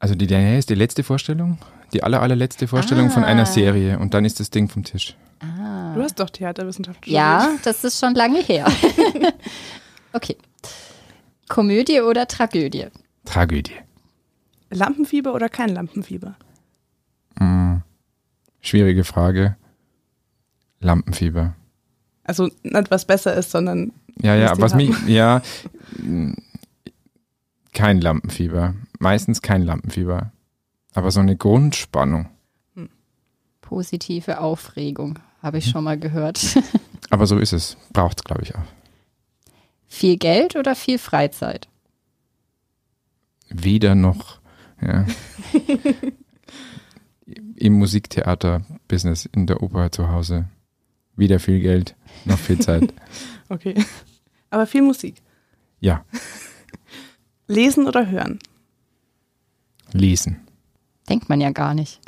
Also die Derniere ist die letzte Vorstellung, die aller, allerletzte Vorstellung von einer Serie und dann ist das Ding vom Tisch. Du hast doch Theaterwissenschaft studiert. Ja, das ist schon lange her. [laughs] okay. Komödie oder Tragödie? Tragödie. Lampenfieber oder kein Lampenfieber? Schwierige Frage. Lampenfieber. Also nicht was besser ist, sondern Ja, ja, was mich, haben. ja, mh, [laughs] kein Lampenfieber. Meistens kein Lampenfieber. Aber so eine Grundspannung. Positive Aufregung, habe ich schon mal gehört. Aber so ist es. Braucht es, glaube ich, auch. Viel Geld oder viel Freizeit? Weder noch, ja. [laughs] Im Musiktheater-Business in der Oper zu Hause. Weder viel Geld, noch viel Zeit. [laughs] okay. Aber viel Musik. Ja, [laughs] Lesen oder hören? lesen. Denkt man ja gar nicht.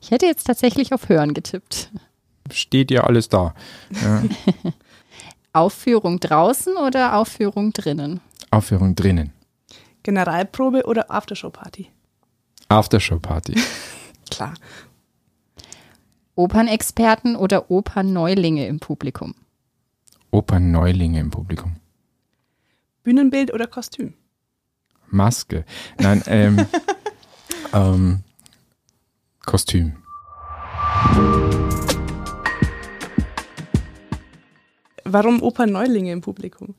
Ich hätte jetzt tatsächlich auf Hören getippt. Steht ja alles da. Ja. Aufführung draußen oder Aufführung drinnen? Aufführung drinnen. Generalprobe oder Aftershow-Party? Aftershow-Party. [laughs] Klar. Opernexperten oder Opernneulinge im Publikum? Opernneulinge im Publikum. Bühnenbild oder Kostüm? Maske. Nein, ähm, [laughs] ähm, Kostüm. Warum Opernneulinge im Publikum?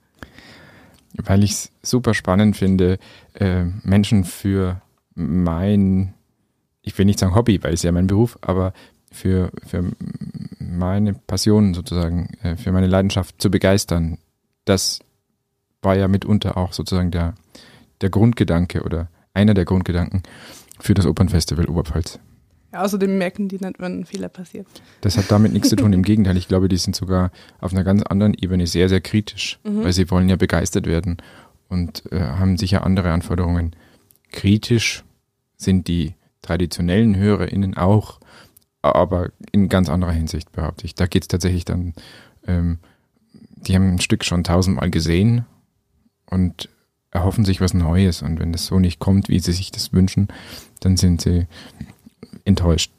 Weil ich es super spannend finde, äh, Menschen für mein, ich will nicht sagen Hobby, weil es ja mein Beruf, aber für, für meine Passion sozusagen, äh, für meine Leidenschaft zu begeistern. Das war ja mitunter auch sozusagen der, der Grundgedanke oder einer der Grundgedanken für das Opernfestival Oberpfalz. Ja, außerdem merken die nicht, wenn ein Fehler passiert. Das hat damit nichts zu tun. Im [laughs] Gegenteil, ich glaube, die sind sogar auf einer ganz anderen Ebene sehr, sehr kritisch, weil sie wollen ja begeistert werden und äh, haben sicher andere Anforderungen. Kritisch sind die traditionellen HörerInnen auch, aber in ganz anderer Hinsicht, behaupte ich. Da geht es tatsächlich dann, ähm, die haben ein Stück schon tausendmal gesehen und erhoffen sich was Neues. Und wenn das so nicht kommt, wie sie sich das wünschen, dann sind sie enttäuscht.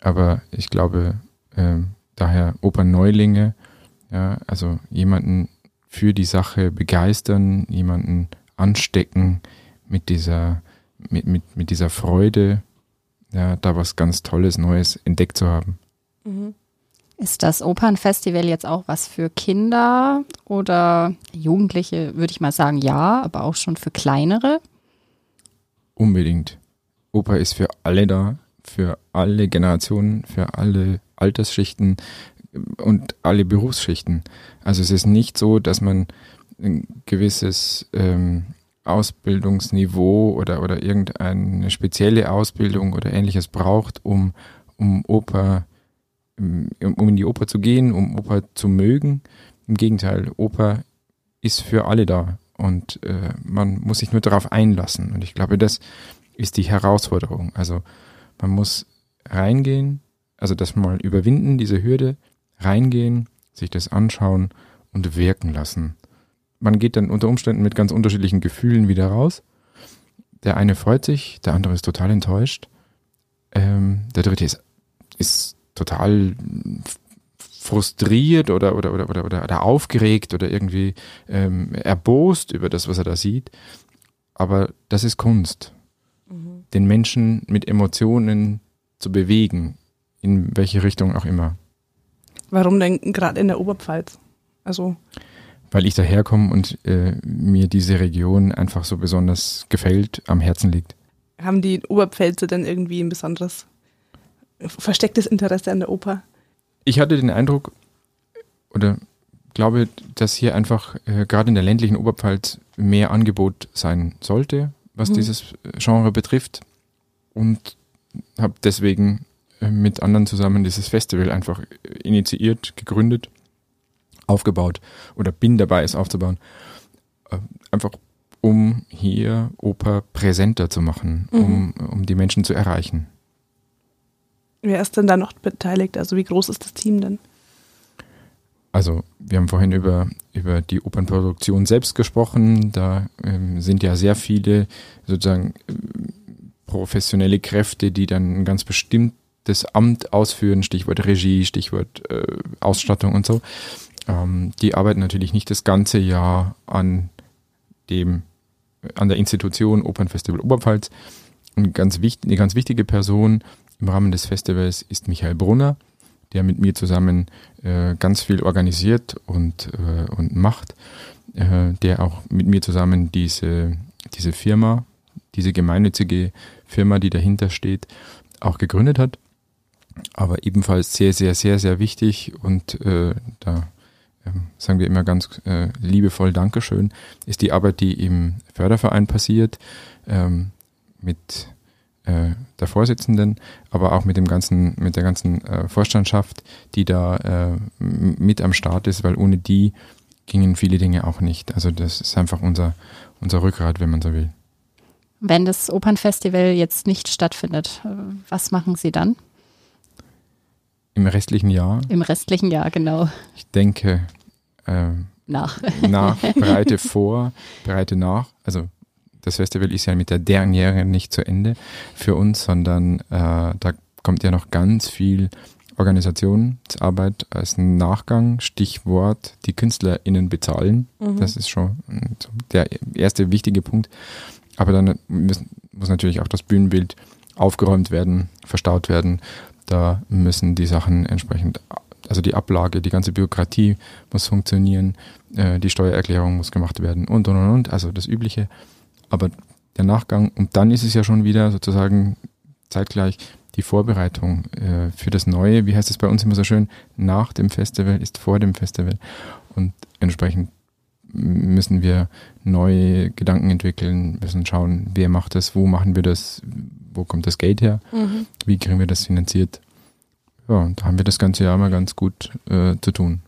Aber ich glaube, ähm, daher Opernneulinge, ja, also jemanden für die Sache begeistern, jemanden anstecken mit dieser, mit, mit, mit dieser Freude, ja, da was ganz Tolles, Neues entdeckt zu haben. Ist das Opernfestival jetzt auch was für Kinder oder Jugendliche, würde ich mal sagen, ja, aber auch schon für kleinere? Unbedingt. Oper ist für alle da, für alle Generationen, für alle Altersschichten und alle Berufsschichten. Also es ist nicht so, dass man ein gewisses ähm, Ausbildungsniveau oder, oder irgendeine spezielle Ausbildung oder ähnliches braucht, um, um Oper, um in die Oper zu gehen, um Oper zu mögen. Im Gegenteil, Oper ist für alle da und äh, man muss sich nur darauf einlassen. Und ich glaube, das ist die Herausforderung. Also man muss reingehen, also das mal überwinden, diese Hürde, reingehen, sich das anschauen und wirken lassen. Man geht dann unter Umständen mit ganz unterschiedlichen Gefühlen wieder raus. Der eine freut sich, der andere ist total enttäuscht. Ähm, der dritte ist, ist total frustriert oder, oder, oder, oder, oder, oder aufgeregt oder irgendwie ähm, erbost über das, was er da sieht. Aber das ist Kunst. Den Menschen mit Emotionen zu bewegen, in welche Richtung auch immer. Warum denn gerade in der Oberpfalz? Also, Weil ich daherkomme und äh, mir diese Region einfach so besonders gefällt, am Herzen liegt. Haben die Oberpfälzer denn irgendwie ein besonderes verstecktes Interesse an der Oper? Ich hatte den Eindruck oder glaube, dass hier einfach äh, gerade in der ländlichen Oberpfalz mehr Angebot sein sollte, was mhm. dieses Genre betrifft. Und habe deswegen äh, mit anderen zusammen dieses Festival einfach initiiert, gegründet, aufgebaut oder bin dabei, es aufzubauen. Äh, einfach um hier Oper präsenter zu machen, mhm. um, um die Menschen zu erreichen. Wer ist denn da noch beteiligt? Also wie groß ist das Team denn? Also wir haben vorhin über, über die Opernproduktion selbst gesprochen. Da ähm, sind ja sehr viele sozusagen professionelle Kräfte, die dann ein ganz bestimmtes Amt ausführen, Stichwort Regie, Stichwort äh, Ausstattung und so. Ähm, die arbeiten natürlich nicht das ganze Jahr an dem an der Institution Opernfestival Oberpfalz. Und ganz wichtig, eine ganz wichtige Person im Rahmen des Festivals ist Michael Brunner, der mit mir zusammen äh, ganz viel organisiert und, äh, und macht, äh, der auch mit mir zusammen diese, diese Firma, diese gemeinnützige Firma, die dahinter steht, auch gegründet hat. Aber ebenfalls sehr, sehr, sehr, sehr wichtig und äh, da ähm, sagen wir immer ganz äh, liebevoll Dankeschön, ist die Arbeit, die im Förderverein passiert, ähm, mit äh, der Vorsitzenden, aber auch mit dem ganzen, mit der ganzen äh, Vorstandschaft, die da äh, mit am Start ist, weil ohne die gingen viele Dinge auch nicht. Also das ist einfach unser, unser Rückgrat, wenn man so will. Wenn das Opernfestival jetzt nicht stattfindet, äh, was machen Sie dann? Im restlichen Jahr? Im restlichen Jahr, genau. Ich denke, äh, nach. nach, bereite [laughs] vor, bereite nach. Also das Festival ist ja mit der Derniere nicht zu Ende für uns, sondern äh, da kommt ja noch ganz viel Organisationsarbeit als Nachgang. Stichwort, die KünstlerInnen bezahlen. Mhm. Das ist schon der erste wichtige Punkt. Aber dann müssen, muss natürlich auch das Bühnenbild aufgeräumt werden, verstaut werden. Da müssen die Sachen entsprechend also die Ablage, die ganze Bürokratie muss funktionieren, äh, die Steuererklärung muss gemacht werden und und und, also das Übliche. Aber der Nachgang, und dann ist es ja schon wieder sozusagen zeitgleich die Vorbereitung äh, für das Neue, wie heißt es bei uns immer so schön, nach dem Festival ist vor dem Festival. Und entsprechend müssen wir neue Gedanken entwickeln, müssen schauen, wer macht das, wo machen wir das, wo kommt das Geld her, mhm. wie kriegen wir das finanziert ja, da haben wir das ganze Jahr mal ganz gut äh, zu tun.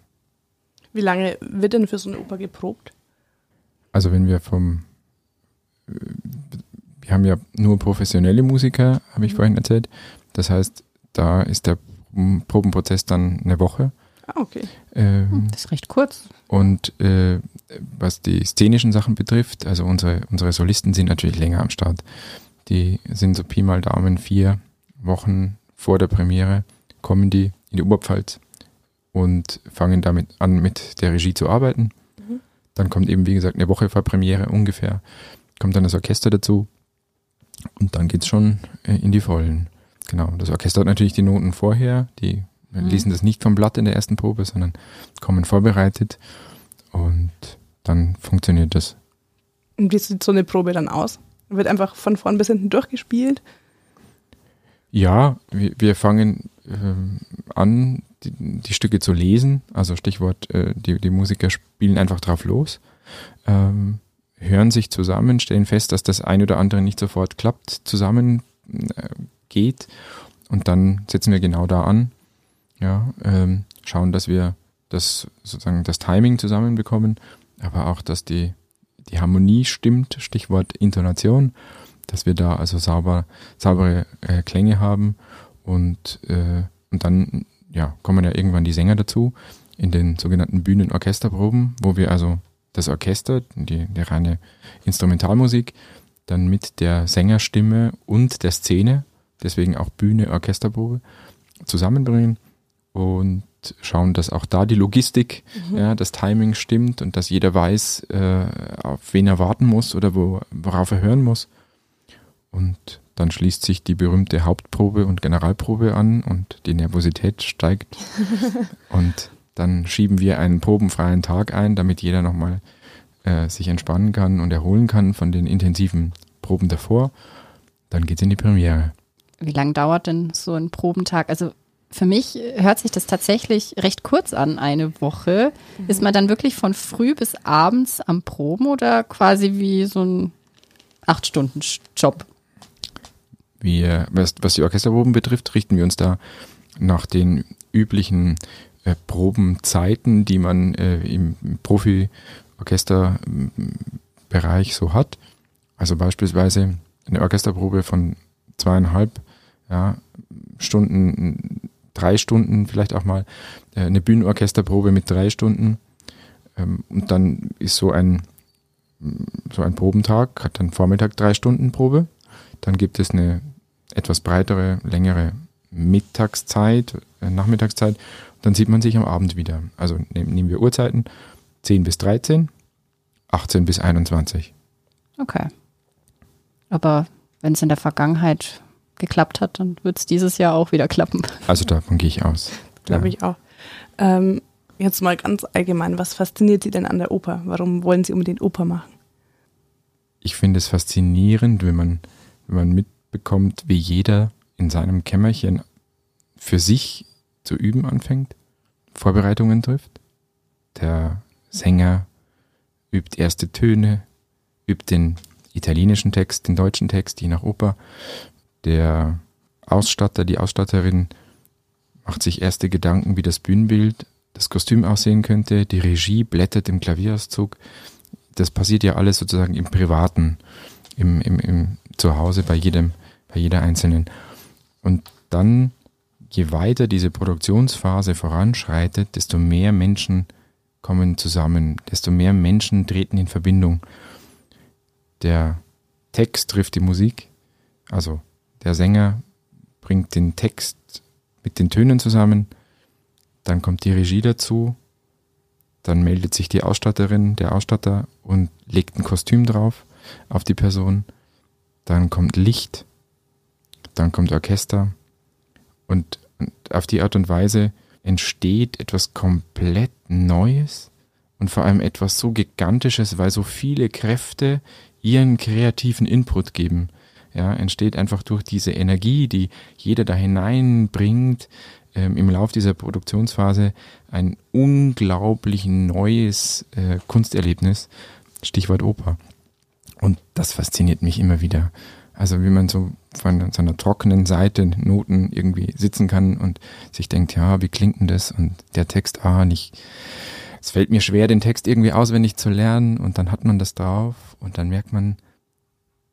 Wie lange wird denn für so eine Oper geprobt? Also wenn wir vom, wir haben ja nur professionelle Musiker, habe ich mhm. vorhin erzählt. Das heißt, da ist der Probenprozess dann eine Woche. Ah, okay. Ähm, hm, das ist recht kurz. Und äh, was die szenischen Sachen betrifft, also unsere, unsere Solisten sind natürlich länger am Start. Die sind so Pi mal Daumen vier Wochen vor der Premiere kommen die in die Oberpfalz und fangen damit an, mit der Regie zu arbeiten. Mhm. Dann kommt eben, wie gesagt, eine Woche vor Premiere ungefähr, kommt dann das Orchester dazu und dann geht es schon äh, in die Vollen. Genau, das Orchester hat natürlich die Noten vorher, die mhm. lesen das nicht vom Blatt in der ersten Probe, sondern kommen vorbereitet und dann funktioniert das. Und wie sieht so eine Probe dann aus? Wird einfach von vorn bis hinten durchgespielt? Ja, wir, wir fangen ähm, an, die, die, Stücke zu lesen. Also Stichwort, äh, die, die Musiker spielen einfach drauf los, ähm, hören sich zusammen, stellen fest, dass das ein oder andere nicht sofort klappt, zusammen äh, geht und dann setzen wir genau da an. Ja, ähm, schauen, dass wir das sozusagen das Timing zusammenbekommen, aber auch, dass die, die Harmonie stimmt, Stichwort Intonation dass wir da also sauber, saubere äh, Klänge haben und, äh, und dann ja, kommen ja irgendwann die Sänger dazu in den sogenannten Bühnenorchesterproben, wo wir also das Orchester, die, die reine Instrumentalmusik, dann mit der Sängerstimme und der Szene, deswegen auch Bühne, Orchesterprobe, zusammenbringen und schauen, dass auch da die Logistik, mhm. ja, das Timing stimmt und dass jeder weiß, äh, auf wen er warten muss oder wo, worauf er hören muss. Und dann schließt sich die berühmte Hauptprobe und Generalprobe an und die Nervosität steigt. [laughs] und dann schieben wir einen probenfreien Tag ein, damit jeder nochmal äh, sich entspannen kann und erholen kann von den intensiven Proben davor. Dann geht's in die Premiere. Wie lange dauert denn so ein Probentag? Also für mich hört sich das tatsächlich recht kurz an, eine Woche. Mhm. Ist man dann wirklich von früh bis abends am Proben oder quasi wie so ein Acht-Stunden-Job? Wir, was, was die Orchesterproben betrifft, richten wir uns da nach den üblichen Probenzeiten, die man äh, im Profi-Orchesterbereich so hat. Also beispielsweise eine Orchesterprobe von zweieinhalb ja, Stunden, drei Stunden vielleicht auch mal, äh, eine Bühnenorchesterprobe mit drei Stunden. Ähm, und dann ist so ein, so ein Probentag, hat dann Vormittag drei Stunden Probe. Dann gibt es eine etwas breitere, längere Mittagszeit, äh, Nachmittagszeit. Dann sieht man sich am Abend wieder. Also nehmen, nehmen wir Uhrzeiten 10 bis 13, 18 bis 21. Okay. Aber wenn es in der Vergangenheit geklappt hat, dann wird es dieses Jahr auch wieder klappen. Also davon gehe ich aus. Glaube ja. ich auch. Ähm, jetzt mal ganz allgemein, was fasziniert Sie denn an der Oper? Warum wollen Sie unbedingt Oper machen? Ich finde es faszinierend, wenn man, wenn man mitbekommt, wie jeder in seinem Kämmerchen für sich zu üben anfängt, Vorbereitungen trifft. Der Sänger übt erste Töne, übt den italienischen Text, den deutschen Text, je nach Oper. Der Ausstatter, die Ausstatterin macht sich erste Gedanken, wie das Bühnenbild, das Kostüm aussehen könnte. Die Regie blättert im Klavierauszug. Das passiert ja alles sozusagen im Privaten, im, im, im Zuhause bei jedem, bei jeder Einzelnen. Und dann, je weiter diese Produktionsphase voranschreitet, desto mehr Menschen kommen zusammen, desto mehr Menschen treten in Verbindung. Der Text trifft die Musik, also der Sänger bringt den Text mit den Tönen zusammen, dann kommt die Regie dazu, dann meldet sich die Ausstatterin, der Ausstatter und legt ein Kostüm drauf auf die Person, dann kommt Licht, dann kommt Orchester und, und auf die Art und Weise entsteht etwas komplett Neues und vor allem etwas so Gigantisches, weil so viele Kräfte ihren kreativen Input geben. Ja, entsteht einfach durch diese Energie, die jeder da hineinbringt, ähm, im Lauf dieser Produktionsphase ein unglaublich neues äh, Kunsterlebnis. Stichwort Oper. Und das fasziniert mich immer wieder. Also wie man so von so einer trockenen Seite Noten irgendwie sitzen kann und sich denkt, ja, wie klingt denn das? Und der Text, ah, nicht. Es fällt mir schwer, den Text irgendwie auswendig zu lernen und dann hat man das drauf und dann merkt man,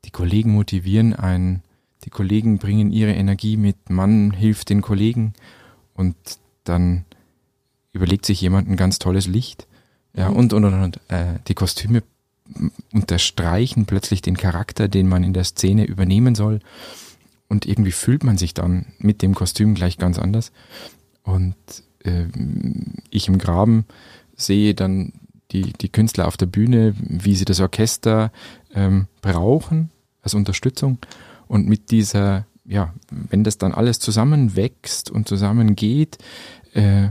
die Kollegen motivieren einen, die Kollegen bringen ihre Energie mit, man hilft den Kollegen und dann überlegt sich jemand ein ganz tolles Licht. Ja, mhm. und, und, und, und äh, die Kostüme unterstreichen plötzlich den Charakter, den man in der Szene übernehmen soll. Und irgendwie fühlt man sich dann mit dem Kostüm gleich ganz anders. Und äh, ich im Graben sehe dann die, die Künstler auf der Bühne, wie sie das Orchester ähm, brauchen als Unterstützung. Und mit dieser, ja, wenn das dann alles zusammenwächst und zusammengeht, äh,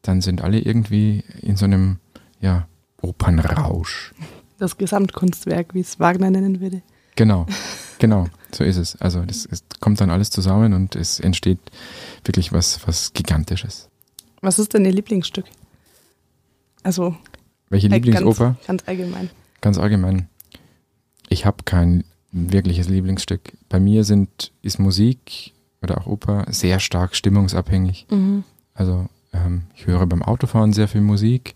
dann sind alle irgendwie in so einem, ja, Opernrausch. Das Gesamtkunstwerk, wie es Wagner nennen würde. Genau, genau, so ist es. Also das, es kommt dann alles zusammen und es entsteht wirklich was, was Gigantisches. Was ist denn Ihr Lieblingsstück? Also welche Lieblingsoper? Ganz, ganz allgemein. Ganz allgemein. Ich habe kein wirkliches Lieblingsstück. Bei mir sind ist Musik oder auch Oper sehr stark stimmungsabhängig. Mhm. Also ähm, ich höre beim Autofahren sehr viel Musik.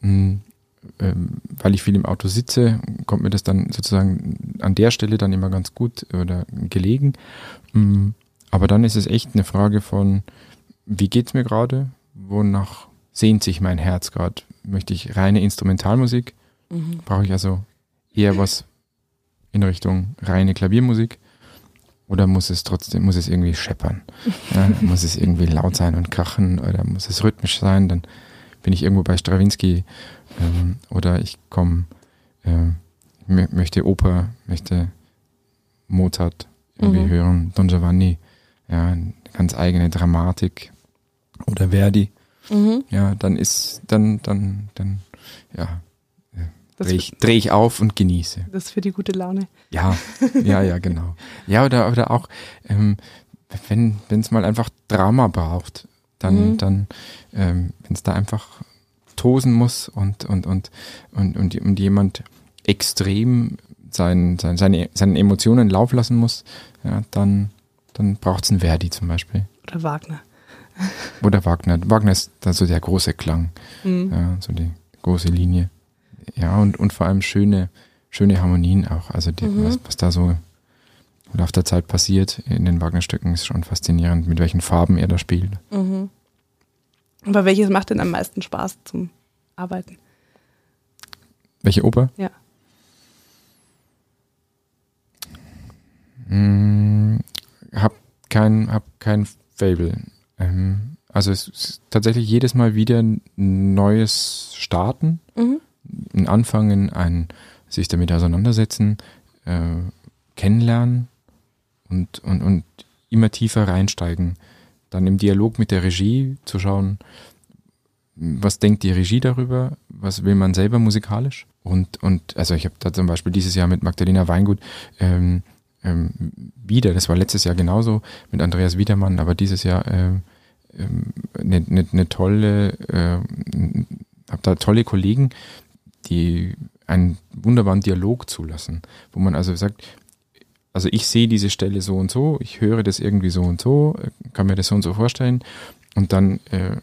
Hm, weil ich viel im Auto sitze, kommt mir das dann sozusagen an der Stelle dann immer ganz gut oder gelegen. Mm, aber dann ist es echt eine Frage von, wie geht's mir gerade? Wonach sehnt sich mein Herz gerade? Möchte ich reine Instrumentalmusik? Mhm. Brauche ich also eher was in Richtung reine Klaviermusik? Oder muss es trotzdem, muss es irgendwie scheppern? [laughs] Ja, muss es irgendwie laut sein und krachen? Oder muss es rhythmisch sein? Dann bin ich irgendwo bei Stravinsky ähm, oder ich komme, äh, möchte Oper, möchte Mozart irgendwie mhm. hören, Don Giovanni, ja, eine ganz eigene Dramatik oder Verdi. Mhm. Ja, dann ist, dann, dann, dann, ja, Das, Drehe ich, dreh ich auf und genieße. das ist für die gute Laune. Ja, ja, ja, genau. Ja, oder, oder auch, ähm, wenn es mal einfach Drama braucht, dann, Mhm. dann ähm, wenn es da einfach tosen muss und, und, und, und, und, und jemand extrem sein, sein, seine, seine Emotionen Lauf lassen muss, ja, dann, dann braucht es einen Verdi zum Beispiel. Oder Wagner. [laughs] Oder Wagner. Wagner ist da so der große Klang, Mhm. ja, so die große Linie. Ja, und, und vor allem schöne, schöne Harmonien auch. Also die, Mhm. was, was da so im Laufe der Zeit passiert in den Wagner-Stücken ist schon faszinierend, mit welchen Farben er da spielt. Mhm. Aber welches macht denn am meisten Spaß zum Arbeiten? Welche Oper? Ja. Hm, hab kein, hab kein Fable. Ähm, also es ist tatsächlich jedes Mal wieder ein neues Starten, Mhm. ein Anfangen, ein sich damit auseinandersetzen, äh, kennenlernen und, und, und immer tiefer reinsteigen. Dann im Dialog mit der Regie zu schauen, was denkt die Regie darüber, was will man selber musikalisch. Und, und also ich habe da zum Beispiel dieses Jahr mit Magdalena Weingut ähm, ähm, wieder, das war letztes Jahr genauso mit Andreas Wiedermann, aber dieses Jahr ähm, ähm, eine, eine, eine tolle, äh, habe da tolle Kollegen, die einen wunderbaren Dialog zulassen, wo man also sagt, also ich sehe diese Stelle so und so, ich höre das irgendwie so und so, kann mir das so und so vorstellen und dann äh,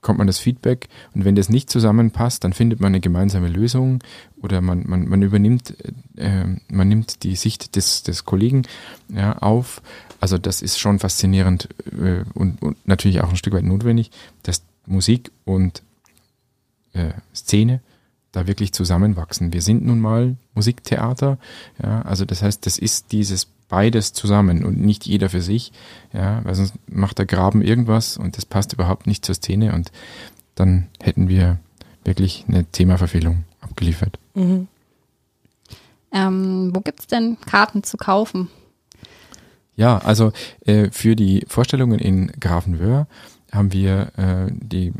kommt man das Feedback und wenn das nicht zusammenpasst, dann findet man eine gemeinsame Lösung oder man, man, man übernimmt, äh, man nimmt die Sicht des, des Kollegen ja, auf. Also das ist schon faszinierend äh, und, und natürlich auch ein Stück weit notwendig, dass Musik und äh, Szene da wirklich zusammenwachsen. Wir sind nun mal Musiktheater, ja, also das heißt, das ist dieses beides zusammen und nicht jeder für sich, ja, weil sonst macht der Graben irgendwas und das passt überhaupt nicht zur Szene und dann hätten wir wirklich eine Themaverfehlung abgeliefert. Mhm. Ähm, wo gibt's denn Karten zu kaufen? Ja, also äh, für die Vorstellungen in Grafenwöhr haben wir äh, die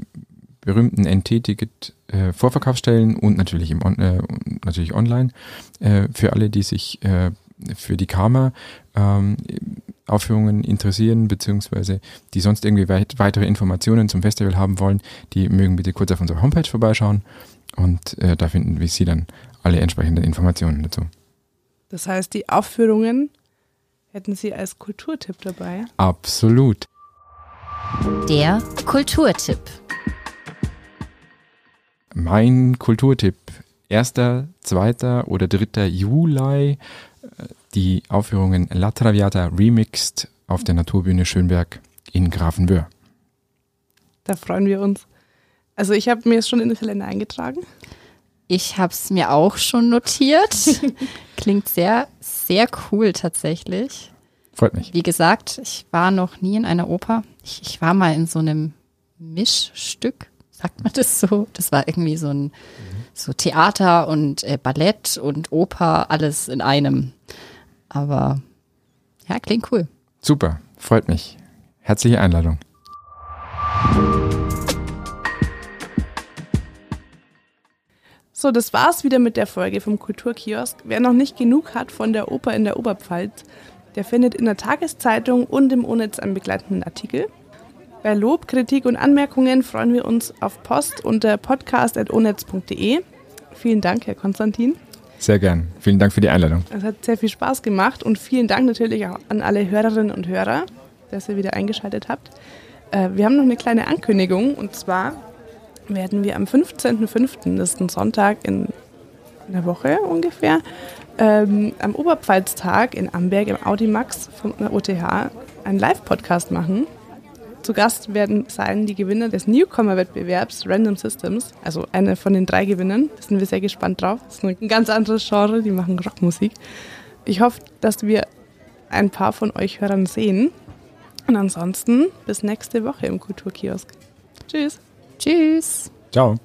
berühmten NT-Ticket äh, Vorverkaufsstellen und natürlich im on, äh, natürlich online äh, für alle, die sich äh, für die Karma ähm, Aufführungen interessieren, beziehungsweise die sonst irgendwie weit, weitere Informationen zum Festival haben wollen, die mögen bitte kurz auf unserer Homepage vorbeischauen und äh, da finden wir Sie dann alle entsprechenden Informationen dazu. Das heißt, die Aufführungen hätten Sie als Kulturtipp dabei. Absolut. Der Kulturtipp. Mein Kulturtipp. 1., 2. oder 3. Juli äh, die Aufführungen La Traviata Remixed auf der Naturbühne Schönberg in Grafenwöhr. Da freuen wir uns. Also ich habe mir es schon in den Kalender eingetragen. Ich habe es mir auch schon notiert. [laughs] Klingt sehr, sehr cool tatsächlich. Freut mich. Wie gesagt, ich war noch nie in einer Oper. Ich, ich war mal in so einem Mischstück, sagt man das so? Das war irgendwie so ein so Theater und äh, Ballett und Oper, alles in einem. Aber ja, klingt cool. Super, freut mich. Herzliche Einladung. So, das war's wieder mit der Folge vom Kulturkiosk. Wer noch nicht genug hat von der Oper in der Oberpfalz, der findet in der Tageszeitung und im ONETZ einen begleitenden Artikel. Bei Lob, Kritik und Anmerkungen freuen wir uns auf Post unter podcast.onetz.de. Vielen Dank, Herr Konstantin. Sehr gern. Vielen Dank für die Einladung. Es hat sehr viel Spaß gemacht und vielen Dank natürlich auch an alle Hörerinnen und Hörer, dass ihr wieder eingeschaltet habt. Äh, wir haben noch eine kleine Ankündigung und zwar werden wir am 15.05., das ist ein Sonntag in einer Woche ungefähr, ähm, am Oberpfalztag in Amberg im Audimax von der OTH einen Live-Podcast machen. Zu Gast werden sein die Gewinner des Newcomer-Wettbewerbs Random Systems, also eine von den drei Gewinnern. Da sind wir sehr gespannt drauf. Das ist ein ganz anderes Genre, die machen Rockmusik. Ich hoffe, dass wir ein paar von euch Hörern sehen. Und ansonsten bis nächste Woche im Kulturkiosk. Tschüss. Tschüss. Ciao.